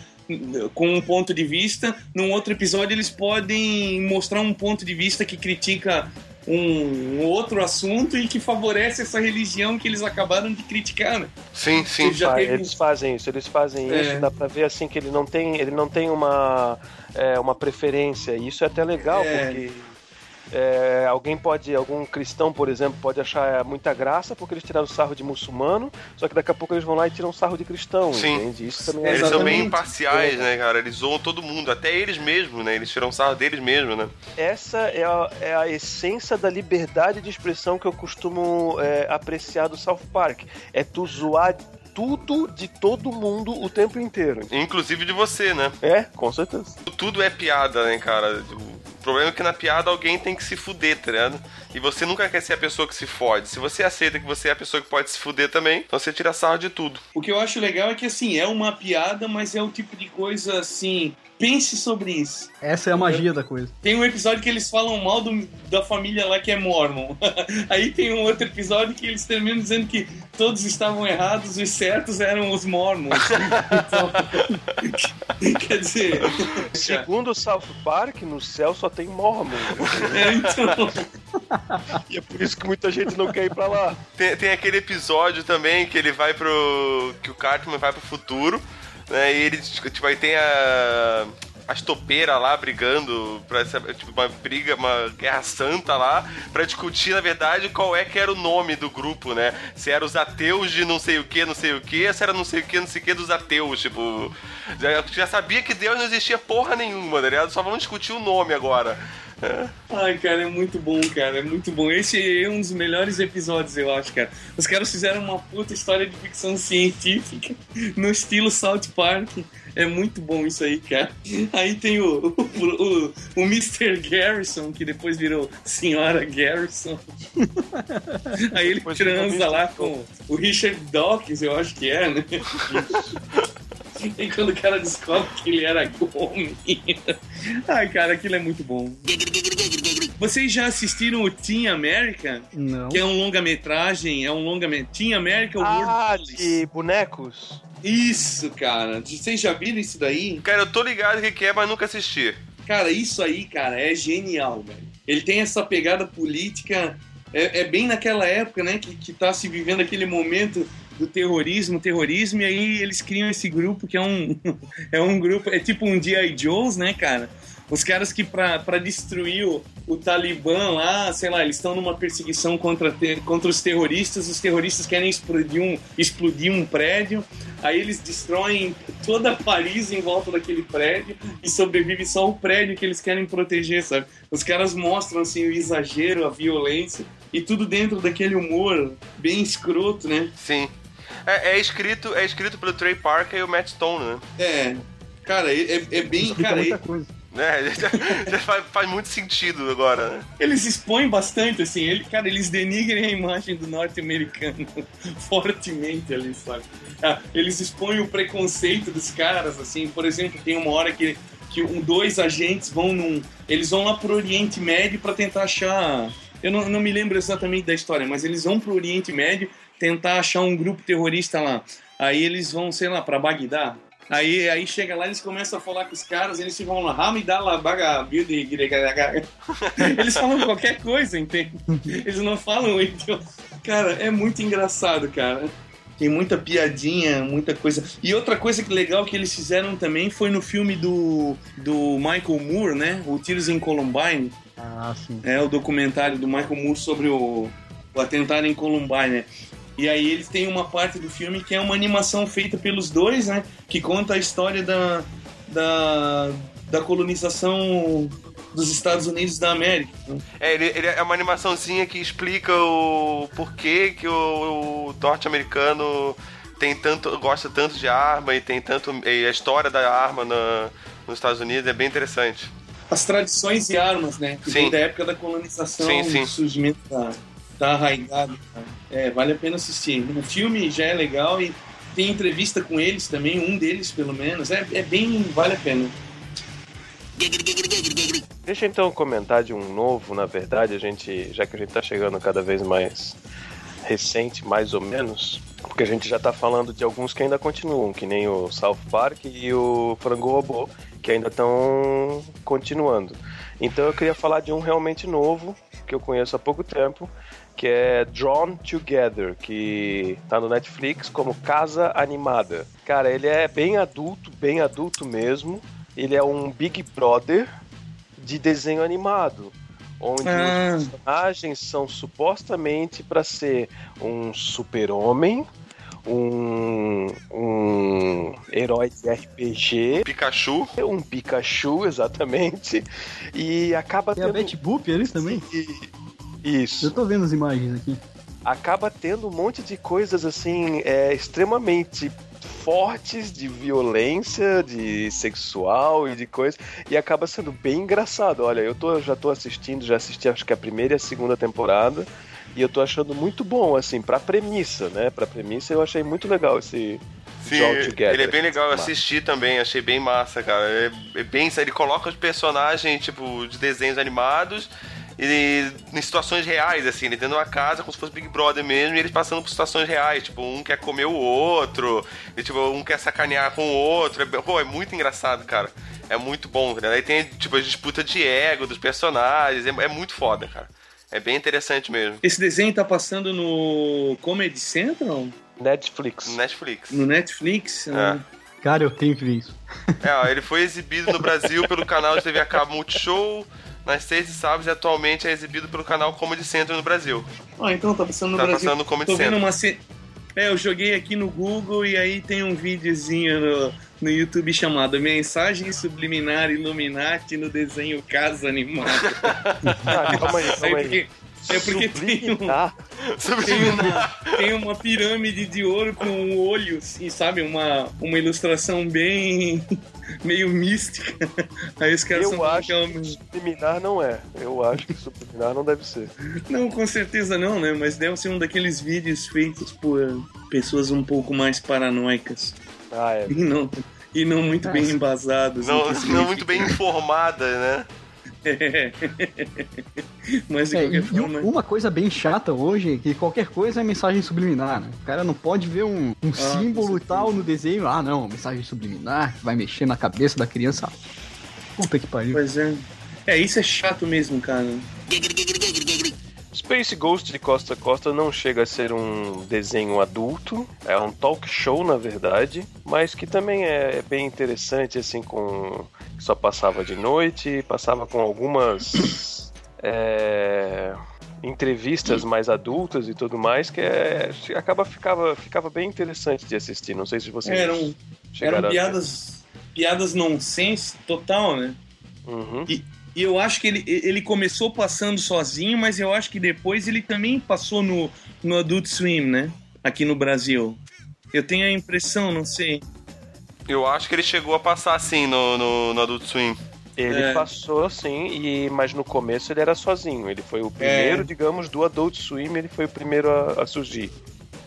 com um ponto de vista, num outro episódio eles podem mostrar um ponto de vista que critica um outro assunto e que favorece essa religião que eles acabaram de criticar, né? Sim, sim. Já Ah, teve- Eles fazem isso, eles fazem É. isso, dá pra ver assim que ele não tem, ele não tem uma, é, uma preferência. E isso é até legal, É. porque é, alguém pode, algum cristão, por exemplo, pode achar muita graça porque eles tiraram sarro de muçulmano, só que daqui a pouco eles vão lá e tiram sarro de cristão, Sim. entende? Isso também é Eles são bem Exatamente. imparciais, né, cara? Eles zoam todo mundo, até eles mesmos, né? Eles tiram sarro deles mesmos, né? Essa é a, é a essência da liberdade de expressão que eu costumo é, apreciar do South Park. É tu zoar tudo de todo mundo o tempo inteiro. Inclusive de você, né? É, com certeza. Tudo é piada, né, cara? O problema é que na piada alguém tem que se fuder, tá ligado? E você nunca quer ser a pessoa que se fode. Se você aceita que você é a pessoa que pode se fuder também, então você tira sarro de tudo. O que eu acho legal é que, assim, é uma piada, mas é o tipo de coisa, assim, pense sobre isso. Essa é a magia da coisa. Tem um episódio que eles falam mal do- da família lá que é Mormon. Aí tem um outro episódio que eles terminam dizendo que todos estavam errados, os certos eram os Mormons. Então, quer dizer. Segundo o South Park, no céu só tem mormon. É, então. e é por isso que muita gente não quer ir pra lá. Tem, tem aquele episódio também que ele vai pro. que o Cartman vai pro futuro, né? E ele, tipo, aí tem a. As topeiras lá brigando pra essa, tipo, uma briga, uma guerra santa lá, pra discutir, na verdade, qual é que era o nome do grupo, né? Se era os ateus de não sei o que, não sei o que, se era não sei o que, não sei o que dos ateus, tipo. Já, já sabia que Deus não existia porra nenhuma, tá ligado? Só vamos discutir o nome agora. Ai, cara, é muito bom, cara. É muito bom. Esse é um dos melhores episódios, eu acho, cara. Os caras fizeram uma puta história de ficção científica no estilo South Park. É muito bom isso aí, cara. Aí tem o, o, o, o Mr. Garrison, que depois virou Senhora Garrison. Aí ele Depois transa lá com o Richard Dawkins, eu acho que é, né? E quando o cara descobre que ele era homem. Ai, cara, aquilo é muito bom. Vocês já assistiram o Team America? Não. Que é um longa-metragem, é um longa-metragem. Team America World Ah, Police. de bonecos? Isso, cara. Vocês já viram isso daí? Cara, eu tô ligado o que que é, mas nunca assisti. Cara, isso aí, cara, é genial, velho. Ele tem essa pegada política. É, é bem naquela época, né, que, que tá se vivendo aquele momento do terrorismo, terrorismo, e aí eles criam esse grupo que é um, é um grupo, é tipo um G.I. Joe's, né, cara? Os caras que pra destruir o, o Talibã lá, sei lá, eles estão numa perseguição contra, contra os terroristas, os terroristas querem explodir um, explodir um prédio, aí eles destroem toda Paris em volta daquele prédio e sobrevive só o prédio que eles querem proteger, sabe? Os caras mostram assim o exagero, a violência e tudo dentro daquele humor bem escroto, né? Sim. É, é escrito, é escrito pelo Trey Parker e o Matt Stone, né? É, cara, é, é bem, cara, muita coisa. É, já, já faz, faz muito sentido agora, né? Eles expõem bastante, assim, ele, cara, eles denigrem a imagem do norte-americano fortemente ali, sabe? Ah, Eles expõem o preconceito dos caras, assim, por exemplo, tem uma hora que, que um, dois agentes vão num. Eles vão lá pro Oriente Médio para tentar achar. Eu não, não me lembro exatamente da história, mas eles vão pro Oriente Médio tentar achar um grupo terrorista lá. Aí eles vão, sei lá, pra Bagdá. Aí, aí chega lá, eles começam a falar com os caras, eles ficam lá, Hamidala Baga Building. Eles falam qualquer coisa, entende? Eles não falam idioma. Cara, é muito engraçado, cara. Tem muita piadinha, muita coisa. E outra coisa que legal que eles fizeram também foi no filme do, do Michael Moore, né? O Tiros em Columbine. Ah, sim. É o documentário do Michael Moore sobre o, o atentado em Columbine, né? E aí eles têm uma parte do filme que é uma animação feita pelos dois, né? Que conta a história da, da, da colonização dos Estados Unidos da América. né? É, ele, ele é uma animaçãozinha que explica o porquê que o, o norte-americano tem tanto, gosta tanto de arma e tem tanto. E a história da arma na- nos Estados Unidos é bem interessante. As tradições e armas, né? Que Sim. da época da colonização, Sim, sim. do surgimento da, da arraigada. cara. É, vale a pena assistir. O filme já é legal e tem entrevista com eles também, um deles pelo menos. É, é bem. vale a pena. Deixa então comentar de um novo, na verdade, a gente, já que a gente tá chegando cada vez mais recente, mais ou menos, porque a gente já tá falando de alguns que ainda continuam, que nem o South Park e o Frango Robô, que ainda estão continuando. Então eu queria falar de um realmente novo, que eu conheço há pouco tempo, que é Drawn Together, que tá no Netflix como Casa Animada. Cara, ele é bem adulto, bem adulto mesmo. Ele é um Big Brother de desenho animado, onde Ah. os personagens são supostamente para ser um super-homem, um, um herói de RPG, Pikachu. um Pikachu, exatamente, e acaba Tem a tendo... Betty Boop, eles também? Isso Eu tô vendo as imagens aqui. acaba tendo um monte de coisas assim é, extremamente fortes de violência, de sexual e de coisa, e acaba sendo bem engraçado. Olha, eu tô, já tô assistindo, já assisti acho que a primeira e a segunda temporada, e eu tô achando muito bom, assim, pra premissa, né? Pra premissa eu achei muito legal esse Sim, ele é bem legal, eu assisti também, achei bem massa, cara. É, é bem, ele coloca os personagens, tipo, de desenhos animados e em situações reais, assim, ele dentro de uma casa, como se fosse Big Brother mesmo, e eles passando por situações reais, tipo, um quer comer o outro, e, tipo, um quer sacanear com o outro. É, pô, é muito engraçado, cara. É muito bom, né? Aí tem, tipo, a disputa de ego dos personagens, é, é muito foda, cara. É bem interessante mesmo. Esse desenho tá passando no Comedy Central? Netflix. Netflix. No Netflix? É. Cara, eu tenho que ver isso. É, ó, ele foi exibido no Brasil pelo canal de TV a cabo Multishow nas sextas e sábados e atualmente é exibido pelo canal Comedy Central no Brasil. Ah, então tá passando no Tá Brasil. passando no Comedy Tô vendo Central. uma ce... É, eu joguei aqui no Google e aí tem um videozinho no, no YouTube chamado Mensagem Subliminar Illuminati no desenho Casa Animada. Ah, calma aí, calma aí. porque, é porque tem, um, Subliminar. tem, uma, tem uma pirâmide de ouro com um olho, assim, sabe? Uma, uma ilustração bem. meio mística. Aí os caras Eu são acho que que subliminar não é. Eu acho que subliminar não deve ser. Não, com certeza não, né? Mas deve ser um daqueles vídeos feitos por pessoas um pouco mais paranoicas. Ah, é. E não, e não muito bem embasadas. Não, no que não muito bem informada, né? Mas É, e, forma. uma coisa bem chata hoje é que qualquer coisa é mensagem subliminar, né? O cara não pode ver um, um Ah, símbolo e tal no desenho. Ah, não, mensagem subliminar que vai mexer na cabeça da criança. Puta que pariu. Pois é. É, isso é chato mesmo, cara. Space Ghost de Costa a Costa não chega a ser um desenho adulto, é um talk show na verdade, mas que também é bem interessante, assim, com. Só passava de noite, passava com algumas. é, entrevistas mais adultas e tudo mais, que é, acaba ficava, ficava bem interessante de assistir. Não sei se vocês Eram, eram a piadas, piadas nonsense total, né? Uhum. E eu acho que ele, ele começou passando sozinho, mas eu acho que depois ele também passou no, no Adult Swim, né? Aqui no Brasil. Eu tenho a impressão, não sei. Eu acho que ele chegou a passar assim no, no, no Adult Swim. Ele É. passou sim, e, mas no começo ele era sozinho. Ele foi o primeiro, É. digamos, do Adult Swim, ele foi o primeiro a, a surgir.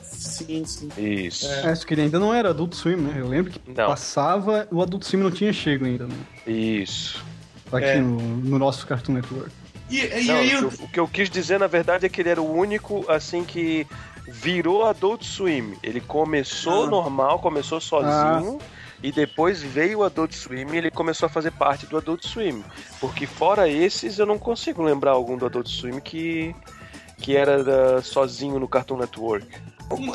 Sim, sim. Isso. É, isso que ele ainda não era Adult Swim, né? Eu lembro que Não. passava, o Adult Swim não tinha chego ainda, né? Isso. Aqui É. no, no nosso Cartoon Network. E, e Não, aí o, que eu, o que eu quis dizer, na verdade, é que ele era o único, assim, que virou Adult Swim. Ele começou Ah. normal, começou sozinho, e depois veio o Adult Swim e ele começou a fazer parte do Adult Swim. Porque fora esses, eu não consigo lembrar algum do Adult Swim que, que era da- sozinho no Cartoon Network.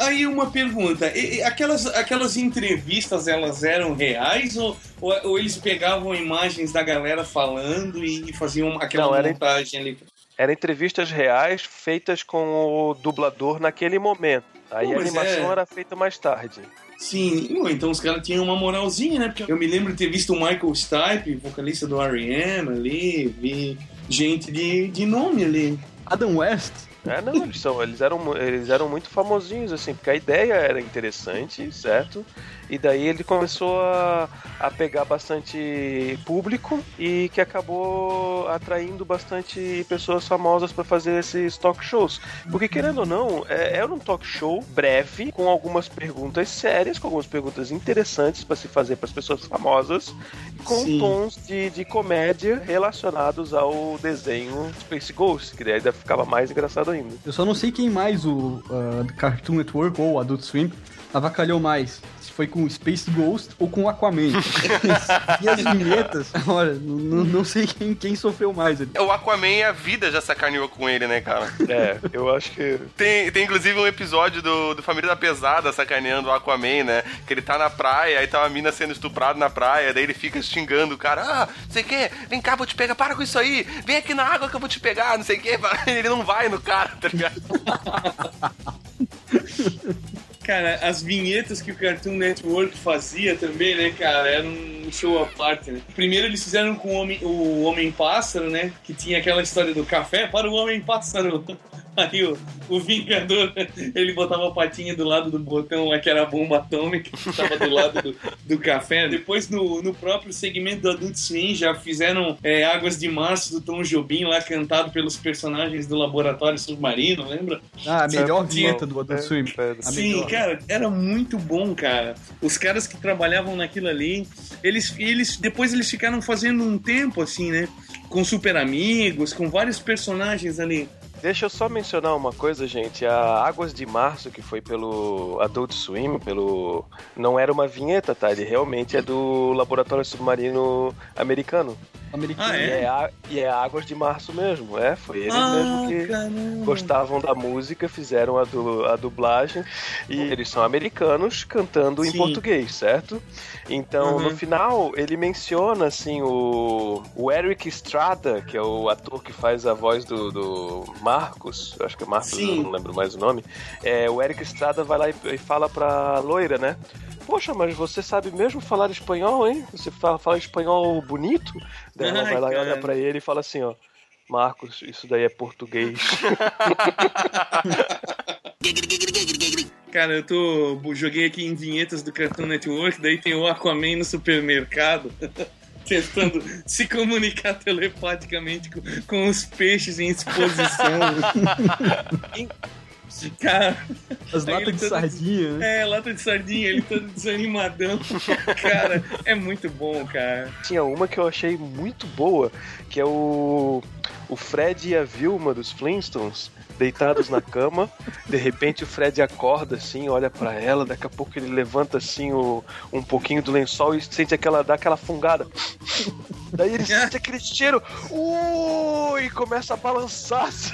Aí uma pergunta, aquelas, aquelas entrevistas, elas eram reais ou, ou, ou eles pegavam imagens da galera falando e faziam aquela Não, era- montagem ali? Eram entrevistas reais feitas com o dublador naquele momento. Aí Pô, a animação é- era feita mais tarde. Sim, então os caras tinham uma moralzinha, né? Porque eu me lembro de ter visto o Michael Stipe, vocalista do R.E.M. ali, vi gente de, de nome ali. Adam West, É, não, eles, são, eles, eram, eles eram muito famosinhos, assim, porque a ideia era interessante, certo? E daí ele começou a, a pegar bastante público e que acabou atraindo bastante pessoas famosas para fazer esses talk shows. Porque, querendo ou não, é, era um talk show breve, com algumas perguntas sérias, com algumas perguntas interessantes para se fazer para as pessoas famosas, com Sim. tons de, de comédia relacionados ao desenho Space Ghost, que daí ainda ficava mais engraçado ainda. eu só não sei quem mais o ah, Cartoon Network ou o Adult Swim avacalhou mais. Se foi com Space Ghost ou com Aquaman. e as vinhetas, olha, não, não sei quem, quem sofreu mais ali. O Aquaman e a vida já sacaneou com ele, né, cara? É, eu acho que. Tem, tem inclusive um episódio do, do Família da Pesada sacaneando o Aquaman, né? Que ele tá na praia, aí tá uma mina sendo estuprada na praia, daí ele fica xingando o cara, ah, não sei o que, vem cá, vou te pegar, para com isso aí, vem aqui na água que eu vou te pegar, não sei o que, ele não vai no cara, tá ligado? Cara, as vinhetas que o Cartoon Network fazia também, né, cara, era um show à parte, né? Primeiro eles fizeram com o Homem, o Homem Pássaro, né? Que tinha aquela história do café para o Homem Pássaro. Aí o, o Vingador, ele botava a patinha do lado do botão lá, que era a bomba atômica, que estava do lado do, do café. Depois, no, no próprio segmento do Adult Swim, já fizeram é, Águas de Março do Tom Jobim lá, cantado pelos personagens do Laboratório Submarino, lembra? Ah, a melhor É, vinheta do Adult é, Swim. é, Sim, melhor. cara, era muito bom, cara. Os caras que trabalhavam naquilo ali, eles, eles depois eles ficaram fazendo um tempo assim, né? Com super amigos, com vários personagens ali. Deixa eu só mencionar uma coisa, gente. A Águas de Março, que foi pelo Adult Swim, pelo. Não era uma vinheta, tá? Ele realmente é do Laboratório Submarino Americano. Americano. Ah, E é? é, a- e é Águas de Março mesmo, é? Foi eles ah, mesmo que. caramba. Gostavam da música, fizeram a, du- a dublagem e eles são americanos cantando em Sim. português, certo? Então, Uhum. no final, ele menciona assim o, o Eric Estrada, que é o ator que faz a voz do, do Marcos, eu acho que é Marcos, não lembro mais o nome, é, o Eric Estrada vai lá e, e fala pra loira, né? Poxa, mas você sabe mesmo falar espanhol, hein? Você fala, fala espanhol bonito? Daí ela Ai, vai lá e olha cara. pra ele e fala assim, ó. Marcos, isso daí é português. Cara, eu tô. Joguei aqui em vinhetas do Cartoon Network, daí tem o Aquaman no supermercado. Tentando se comunicar telepaticamente com, com os peixes em exposição. Cara, As latas de todo- sardinha, né? é, lata de sardinha, ele todo desanimadão. Cara, é muito bom, cara. Tinha uma que eu achei muito boa, que é o, o Fred e a Vilma dos Flintstones deitados na cama. De repente o Fred acorda assim, olha pra ela, daqui a pouco ele levanta assim o, um pouquinho do lençol e sente aquela dá aquela fungada. Daí ele sente aquele cheiro, uh, e começa a balançar assim.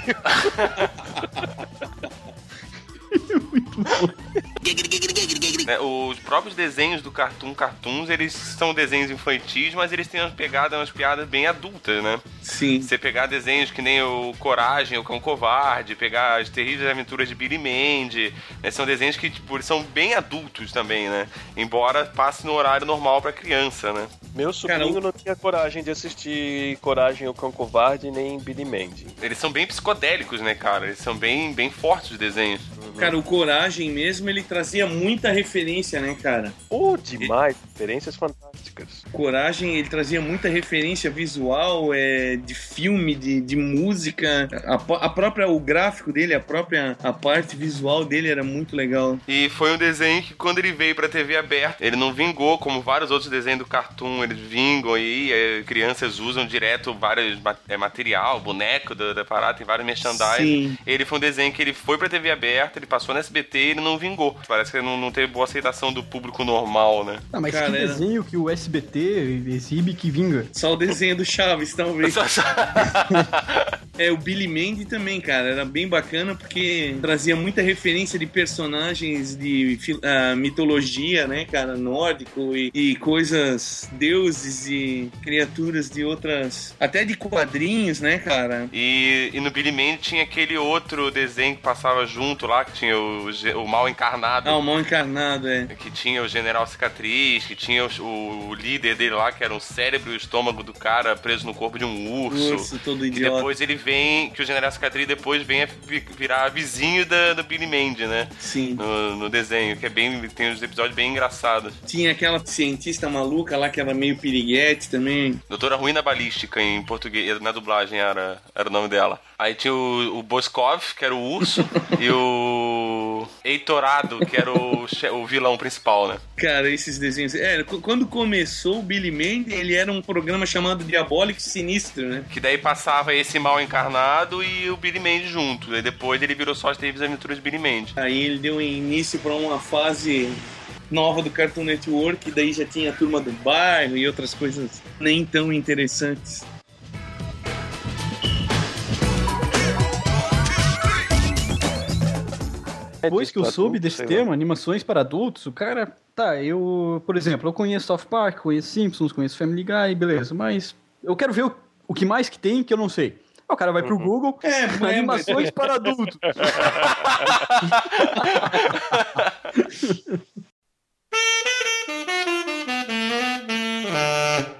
Né, os próprios desenhos do Cartoon Cartoons, eles são desenhos infantis, mas eles têm umas pegadas, umas piadas bem adultas, né? Sim. Você pegar desenhos que nem o Coragem, o Cão Covarde, pegar as terríveis aventuras de Billy Mandy, né, são desenhos que tipo, são bem adultos também, né? Embora passe no horário normal pra criança, né? Meu sobrinho não tinha coragem de assistir Coragem o Cão Covarde nem Billy Mandy. Eles são bem psicodélicos, né, cara? Eles são bem, bem fortes os desenhos. Cara, o Coragem mesmo, ele trazia muita referência, né, cara? Oh, demais, referências fantásticas. Coragem, ele trazia muita referência visual, é, de filme, de, de música. A, a própria, o gráfico dele, a própria a parte visual dele era muito legal. E foi um desenho que quando ele veio pra TV aberta, ele não vingou, como vários outros desenhos do Cartoon, eles vingam aí, é, crianças usam direto vários é, material, boneco da, da parada, tem vários merchandising. Sim. Ele foi um desenho que ele foi pra TV aberta, ele passou na SBT e ele não vingou. Parece que ele não, não teve boa aceitação do público normal, né? Ah, mas Cara, que desenho que o SBT exibe que vinga. Só o desenho do Chaves, talvez. Só- só- É, o Billy Mandy também, cara, era bem bacana porque trazia muita referência de personagens de ah, mitologia, né, cara, nórdico e, e coisas, deuses e criaturas de outras, até de quadrinhos, né, cara. E, e no Billy Mandy tinha aquele outro desenho que passava junto lá, que tinha o, o mal encarnado. Ah, o mal encarnado, é. Que tinha o General Cicatriz, que tinha o, o líder dele lá, que era um cérebro e o estômago do cara preso no corpo de um urso. Urso, todo E idiota. depois ele vem, que o General Cicatriz depois vem a vi- virar vizinho da, do Billy Mandy, né? Sim. No, no desenho, que é bem. Tem uns episódios bem engraçados. Tinha aquela cientista maluca lá que era meio piriguete também. Doutora Ruína Balística, em português, na dublagem era, era o nome dela. Aí tinha o, o Boskov, que era o urso, e o Heitorado, que era o, o vilão principal, né? Cara, esses desenhos. É, qu- quando começou o Billy Mandy, ele era um programa chamado Diabólico Sinistro, né? Que daí passava esse mal encarnado e o Billy Mandy junto. Aí depois ele virou só as terríveis aventuras de Billy Mandy. Aí ele deu início para uma fase nova do Cartoon Network, daí já tinha a turma do bairro e outras coisas nem tão interessantes. Depois que eu soube desse tema, animações para adultos, o cara. Tá, eu. Por exemplo, eu conheço South Park, conheço Simpsons, conheço Family Guy, beleza, mas eu quero ver o, o que mais que tem que eu não sei. O cara vai pro Google, é, né? animações é. para adultos.